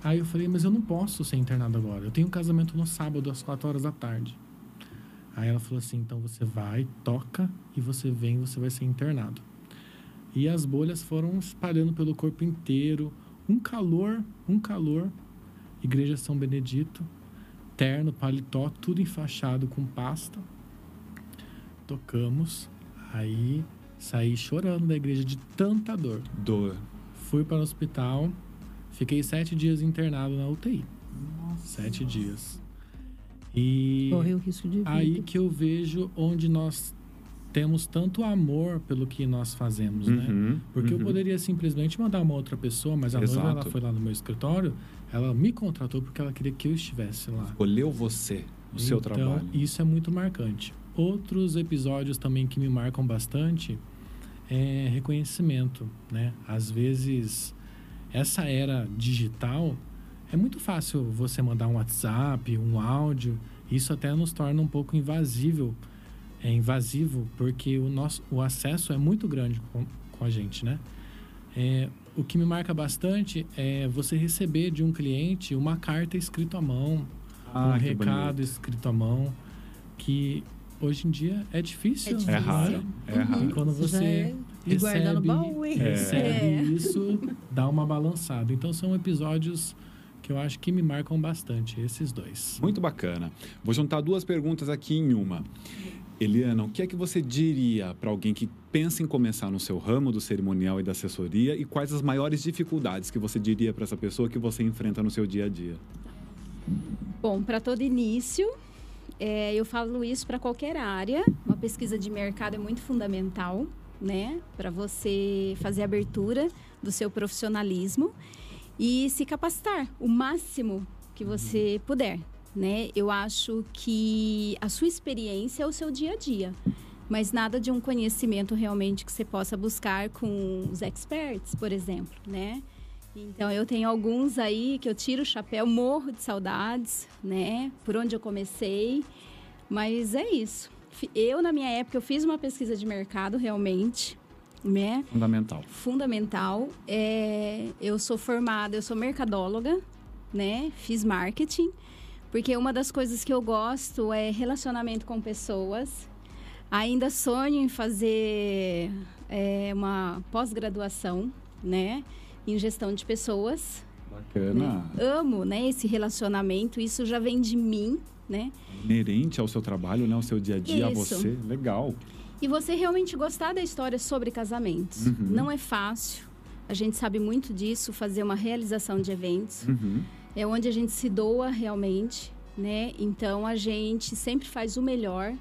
Aí eu falei: mas eu não posso ser internado agora. Eu tenho um casamento no sábado, às quatro horas da tarde. Aí ela falou assim: então você vai, toca e você vem, você vai ser internado. E as bolhas foram espalhando pelo corpo inteiro. Um calor, um calor. Igreja São Benedito terno, paletó, tudo enfaixado com pasta. Tocamos, aí saí chorando da igreja de tanta dor. Dor. Fui para o hospital, fiquei sete dias internado na UTI. Nossa. Sete dias. E Correu risco de vida. aí que eu vejo onde nós temos tanto amor pelo que nós fazemos, né? uhum, né? Porque uhum. eu poderia simplesmente mandar uma outra pessoa, mas a Exato. noiva ela foi lá no meu escritório, ela me contratou porque ela queria que eu estivesse lá. Escolheu você, o então, seu trabalho. Isso é muito marcante. Outros episódios também que me marcam bastante é reconhecimento, né? Às vezes essa era digital é muito fácil você mandar um WhatsApp, um áudio. Isso até nos torna um pouco invasível, é invasivo porque o nosso o acesso é muito grande com, com a gente, né? É, o que me marca bastante é você receber de um cliente uma carta escrita à mão, ah, um recado bonito. escrito à mão, que hoje em dia é difícil. É, difícil. é raro. É raro. E quando você é recebe, baú, recebe é. isso, dá uma balançada. Então são episódios que eu acho que me marcam bastante, esses dois. Muito bacana. Vou juntar duas perguntas aqui em uma. Eliana, o que é que você diria para alguém que pensa em começar no seu ramo do cerimonial e da assessoria e quais as maiores dificuldades que você diria para essa pessoa que você enfrenta no seu dia a dia? Bom, para todo início, é, eu falo isso para qualquer área. Uma pesquisa de mercado é muito fundamental, né, para você fazer a abertura do seu profissionalismo e se capacitar o máximo que você puder né? Eu acho que a sua experiência é o seu dia a dia, mas nada de um conhecimento realmente que você possa buscar com os experts, por exemplo, né? Então eu tenho alguns aí que eu tiro o chapéu, morro de saudades, né? Por onde eu comecei, mas é isso. Eu na minha época eu fiz uma pesquisa de mercado realmente, né? Fundamental. Fundamental. É, eu sou formada, eu sou mercadóloga, né? Fiz marketing, porque uma das coisas que eu gosto é relacionamento com pessoas. Ainda sonho em fazer é, uma pós-graduação, né? Em gestão de pessoas. Bacana. Né? Amo, né? Esse relacionamento. Isso já vem de mim, né? Inerente ao seu trabalho, né? Ao seu dia a dia, Isso. a você. Legal. E você realmente gostar da história sobre casamentos. Uhum. Não é fácil. A gente sabe muito disso, fazer uma realização de eventos. Uhum. É onde a gente se doa realmente, né? Então a gente sempre faz o melhor.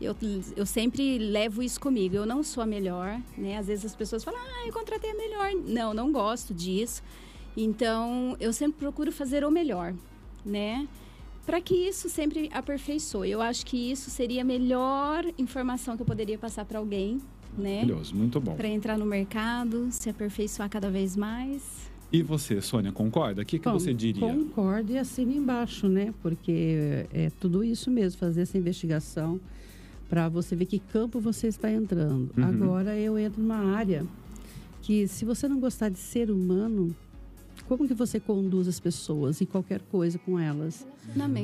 Eu, eu sempre levo isso comigo. Eu não sou a melhor, né? Às vezes as pessoas falam, ah, eu contratei a melhor. Não, não gosto disso. Então eu sempre procuro fazer o melhor, né? Para que isso sempre aperfeiçoe. Eu acho que isso seria a melhor informação que eu poderia passar para alguém, né? Maravilhoso, muito bom. Para entrar no mercado, se aperfeiçoar cada vez mais. E você, Sônia, concorda? O que, que Bom, você diria? Concordo e assina embaixo, né? Porque é tudo isso mesmo, fazer essa investigação para você ver que campo você está entrando. Uhum. Agora eu entro numa área que se você não gostar de ser humano, como que você conduz as pessoas e qualquer coisa com elas?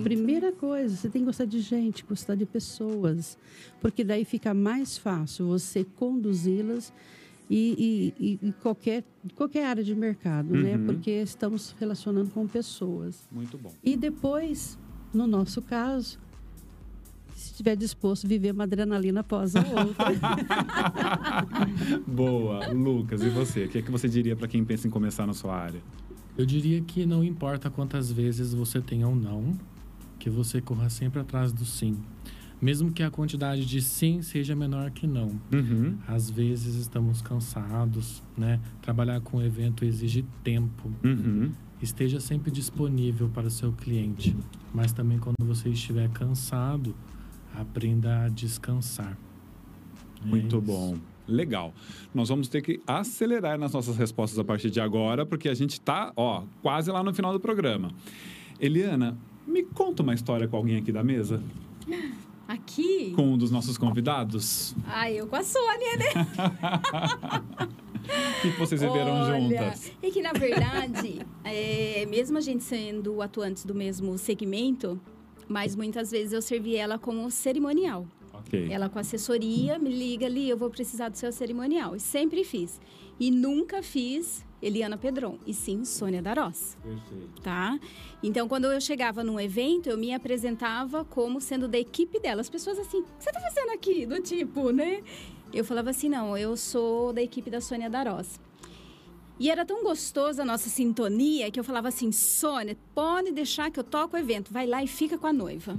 Primeira coisa, você tem que gostar de gente, gostar de pessoas, porque daí fica mais fácil você conduzi-las e, e, e, qualquer, qualquer área de mercado, né? Uhum. Porque estamos relacionando com pessoas. Muito bom. E depois, no nosso caso, se estiver disposto a viver uma adrenalina após a outra. Boa. Lucas, e você? O que, que você diria para quem pensa em começar na sua área? Eu diria que não importa quantas vezes você tenha um não, que você corra sempre atrás do sim. Mesmo que a quantidade de sim seja menor que não. Uhum. Às vezes estamos cansados, né? Trabalhar com um evento exige tempo. Uhum. Esteja sempre disponível para o seu cliente, mas também quando você estiver cansado, aprenda a descansar. É Muito isso. bom. Legal. Nós vamos ter que acelerar nas nossas respostas a partir de agora, porque a gente está, ó, quase lá no final do programa. Eliana, me conta uma história com alguém aqui da mesa, Aqui? com um dos nossos convidados. Ah, eu com a Sônia, né? O que vocês beberam Olha, juntas? É que, na verdade, é, mesmo a gente sendo atuantes do mesmo segmento, mas muitas vezes eu servi ela como cerimonial. Ok. Ela com assessoria, me liga ali, eu vou precisar do seu cerimonial. E sempre fiz. E nunca fiz Eliana Pedron, e sim Sônia Darós, Perfeito. tá? Então, quando eu chegava num evento, eu me apresentava como sendo da equipe dela. As pessoas assim, o que você tá fazendo aqui? Do tipo, né? Eu falava assim, não, eu sou da equipe da Sônia Darós. E era tão gostosa a nossa sintonia que eu falava assim, Sônia, pode deixar que eu toco o evento. Vai lá e fica com a noiva.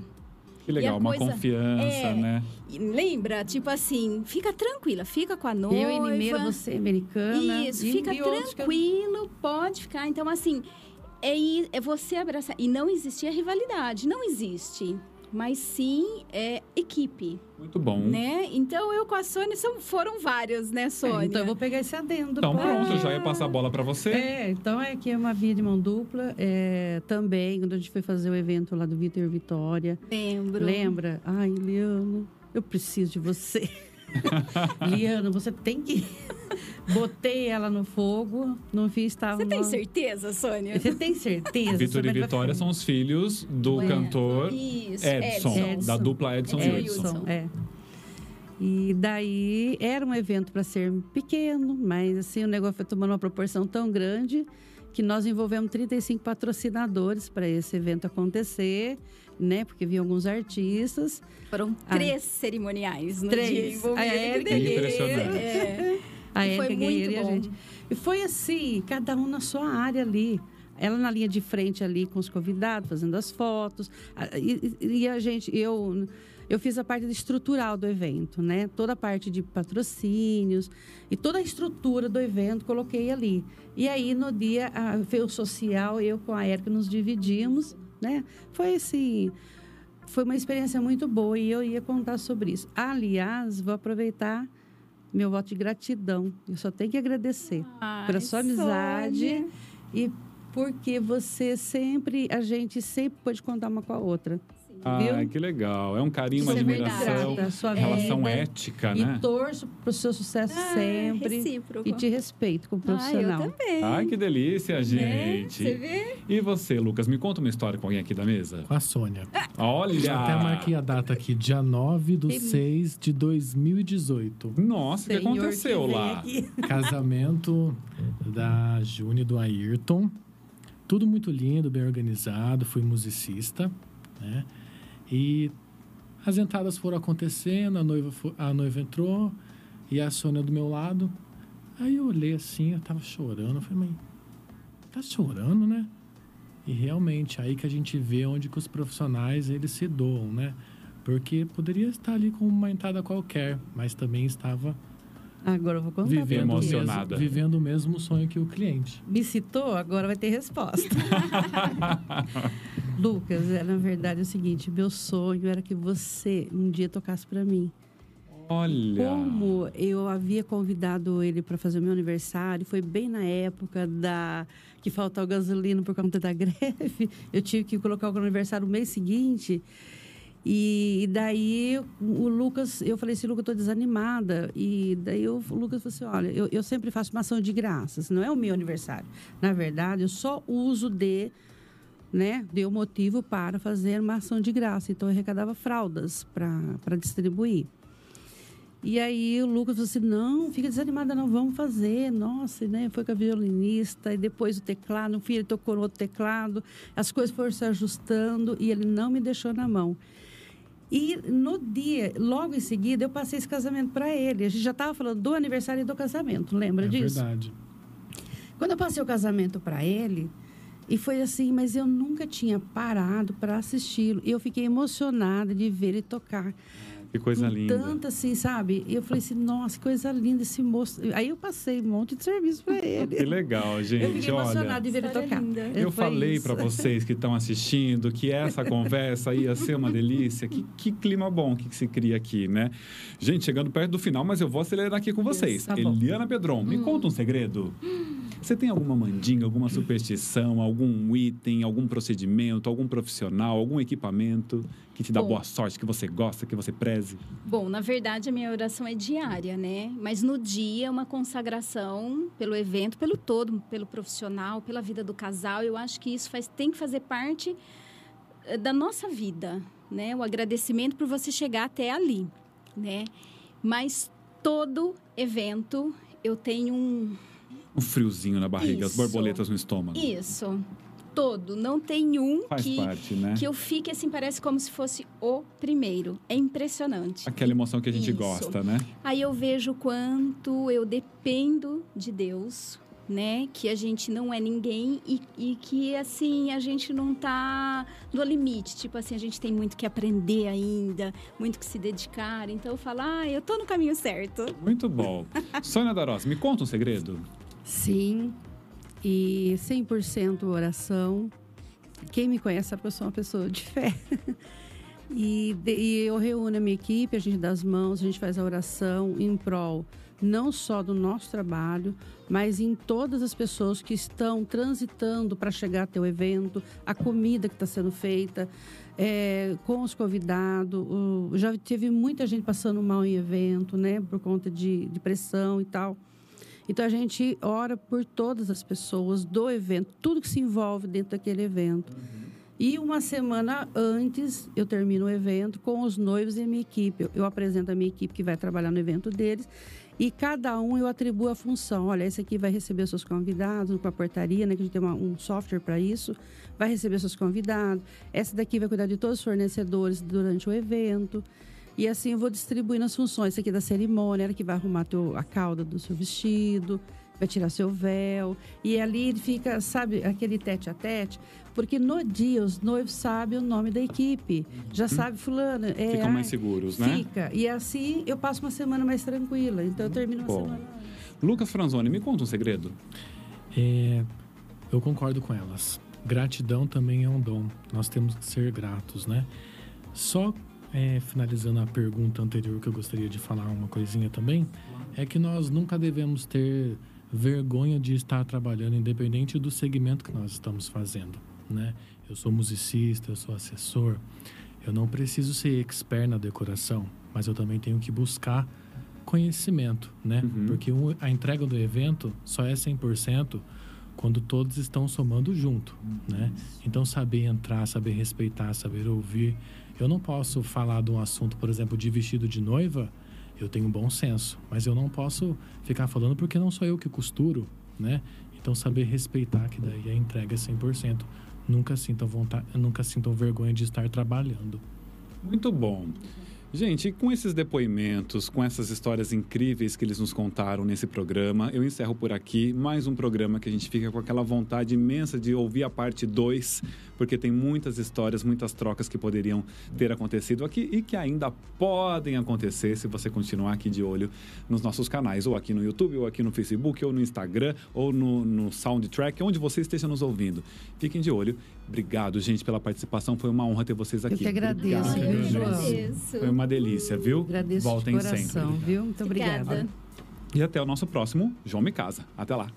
Que legal, E uma coisa- confiança, é, né? E lembra? Tipo assim, fica tranquila, fica com a noiva. Eu em Limeira, você americana. Isso, e- fica e eu- tranquilo, pode ficar. Então, assim, é, é você abraçar. E não existia rivalidade, não existe. Mas sim é equipe, Muito bom. né? Então, eu com a Sônia, são, foram várias, né, É, Sônia? então eu vou pegar esse adendo. Então pra- pronto, já ia passar a bola para você. É, então é que é uma via de mão dupla. É, também, quando a gente foi fazer o evento lá do Vitor Vitória, Lembro. lembra? Ai, Liano, eu preciso de você. Liano, você tem que. Botei ela no fogo, não fiz, estava. Você tem certeza, Sônia? Você tem certeza? Vitor e Vitória são os filhos do É. cantor Isso, Edson, Edson. da dupla Edson, Edson e e. Hudson. É. E daí era um evento para ser pequeno, mas assim o negócio foi tomando uma proporção tão grande que nós envolvemos 35 patrocinadores para esse evento acontecer, né? Porque vinham alguns artistas. Foram Ah. três cerimoniais no Três. dia envolvido. Que delícia. Impressionante. É. A E foi Érica Guerreiro e a gente. E foi assim, cada um na sua área ali. Ela na linha de frente ali com os convidados, fazendo as fotos. E, e- e a gente, eu, eu fiz a parte estrutural do evento, né? Toda a parte de patrocínios e toda a estrutura do evento coloquei ali. E aí, no dia, a, veio o social, eu com a Érica nos dividimos, né? Foi assim, foi uma experiência muito boa e eu ia contar sobre isso. Aliás, vou aproveitar meu voto de gratidão. Eu só tenho que agradecer Ai, pela sua amizade Sônia. e porque você sempre, a gente sempre pode contar uma com a outra. Ai, que legal. É um carinho, uma Isso é admiração, sua relação vida. ética, E né? torço pro seu sucesso Ah, sempre. recíproco. E te respeito como Ah, eu profissional. também. Ai, que delícia, Né? gente. Você vê? E você, Lucas, me conta uma história com alguém aqui da mesa. Com a Sônia. Olha! Até marquei a data aqui, dia 9 de 6 de 2018. Nossa, o que aconteceu vem lá? aqui. Casamento da Júnior e do Ayrton. Tudo muito lindo, bem organizado. Fui musicista, né? E as entradas foram acontecendo, a noiva, fo- a noiva entrou e a Sônia do meu lado. Aí eu olhei assim, eu tava chorando. Eu falei, mãe, tá chorando, né? E realmente, aí que a gente vê onde que os profissionais, eles se doam, né? Porque poderia estar ali com uma entrada qualquer, mas também estava Agora eu vou contar vivendo, o mesmo, Emocionada. vivendo o mesmo sonho que o cliente. Me citou, agora vai ter resposta. Lucas, é, na verdade é o seguinte, meu sonho era que você um dia tocasse para mim. Olha! Como eu havia convidado ele para fazer o meu aniversário, foi bem na época da que faltou gasolina por conta da greve. Eu tive que colocar o aniversário no mês seguinte. E, daí o Lucas, eu falei assim, Lucas, eu estou desanimada. E daí eu- o Lucas falou assim, olha, eu, eu sempre faço uma ação de graças, não é o meu aniversário. Na verdade, eu só uso de, né, deu motivo para fazer uma ação de graça. Então eu arrecadava fraldas para distribuir. E aí o Lucas falou assim, não, fica desanimada, não, vamos fazer. Nossa, né? Foi com a violinista, e depois o teclado, o filho tocou no outro teclado, as coisas foram se ajustando e ele não me deixou na mão. E no dia, logo em seguida, eu passei esse casamento para ele. A gente já estava falando do aniversário e do casamento, lembra é disso? verdade. Quando eu passei o casamento para ele, e foi assim, mas eu nunca tinha parado para assisti-lo. E eu fiquei emocionada de ver ele tocar. Que coisa com linda. Tanto assim, sabe? E eu falei assim, nossa, que coisa linda esse moço. Aí eu passei um monte de serviço para ele. Que legal, Eu gente. fiquei Olha. emocionada de ver ele tocar. linda. Eu Foi falei para vocês que estão assistindo que essa conversa ia ser uma delícia. Que, que clima bom que se cria aqui, né? Gente, chegando perto do final, mas eu vou acelerar aqui com vocês. Tá. Eliana Pedron, me conta um segredo. Você tem alguma mandinga, alguma superstição, algum item, algum procedimento, algum profissional, algum equipamento que te dá Bom. boa sorte, que você gosta, que você preze? Bom, na verdade, a minha oração é diária, né? Mas no dia, é uma consagração pelo evento, pelo todo, pelo profissional, pela vida do casal. Eu acho que isso faz, tem que fazer parte eh, da nossa vida, né? O agradecimento por você chegar até ali, né? Mas todo evento, eu tenho um, Um friozinho na barriga, as Isso. borboletas no estômago. Isso. Todo. Não tem um Faz que, parte, né? que eu fique assim, parece como se fosse o primeiro. É impressionante. Aquela emoção que a gente Isso. gosta, né? Aí eu vejo o quanto eu dependo de Deus, né? Que a gente não é ninguém e, e que, assim, a gente não tá no limite. Tipo assim, a gente tem muito que aprender ainda, muito que se dedicar. Então eu falo, ah, eu tô no caminho certo. Muito bom. Sônia Daros, me conta um segredo. Sim, e 100% oração. Quem me conhece sabe que eu sou uma pessoa de fé. E, e eu reúno a minha equipe, a gente dá as mãos, a gente faz a oração em prol não só do nosso trabalho, mas em todas as pessoas que estão transitando para chegar até o evento, a comida que está sendo feita, é, com os convidados. já teve muita gente passando mal em evento, né, por conta de, de pressão e tal. Então a gente ora por todas as pessoas do evento, tudo que se envolve dentro daquele evento. E uma semana antes eu termino o evento com os noivos e a minha equipe. Eu, eu apresento a minha equipe que vai trabalhar no evento deles e cada um eu atribuo a função. Olha, esse aqui vai receber os seus convidados com a portaria, né, que a gente tem uma- um software para isso. Vai receber os seus convidados. Essa daqui vai cuidar de todos os fornecedores durante o evento. E assim eu vou distribuindo as funções. Aqui é da cerimônia, ela que vai arrumar teu, a cauda do seu vestido, vai tirar seu véu. E ali fica, sabe, aquele tete a tete. Porque no dia os noivos sabem o nome da equipe. Já sabe, fulano. É, Ficam mais ai, seguros, né? Fica. E assim eu passo uma semana mais tranquila. Então eu termino uma Bom. semana. Lucas Franzoni, me conta um segredo. É, eu concordo com elas. Gratidão também é um dom. Nós temos que ser gratos, né? Só é, finalizando a pergunta anterior que eu gostaria de falar uma coisinha também, é que nós nunca devemos ter vergonha de estar trabalhando, independente do segmento que nós estamos fazendo, né? Eu sou musicista, eu sou assessor, Eu não preciso ser expert na decoração, mas eu também tenho que buscar conhecimento, né? Uhum. Porque a entrega do evento só é 100% quando todos estão somando junto, né? Então saber entrar, saber respeitar, saber ouvir. Eu não posso falar de um assunto, por exemplo, de vestido de noiva, eu tenho bom senso, mas eu não posso ficar falando porque não sou eu que costuro, né? Então saber respeitar que daí a entrega é 100%. Nunca sintam vontade, nunca sintam vergonha de estar trabalhando. Muito bom. Gente, com esses depoimentos, com essas histórias incríveis que eles nos contaram nesse programa, eu encerro por aqui mais um programa que a gente fica com aquela vontade imensa de ouvir a parte 2, porque tem muitas histórias, muitas trocas que poderiam ter acontecido aqui e que ainda podem acontecer se você continuar aqui de olho nos nossos canais, ou aqui no YouTube, ou aqui no Facebook, ou no Instagram, ou no, no Soundtrack, onde você esteja nos ouvindo. Fiquem de olho. Obrigado, gente, pela participação. Foi uma honra ter vocês aqui. Eu que agradeço, Obrigado. Viu, João? agradeço. Foi uma delícia, viu? Agradeço Voltem de coração, sempre. viu? Muito obrigada. Obrigada. E até o nosso próximo João Me Casa. Até lá.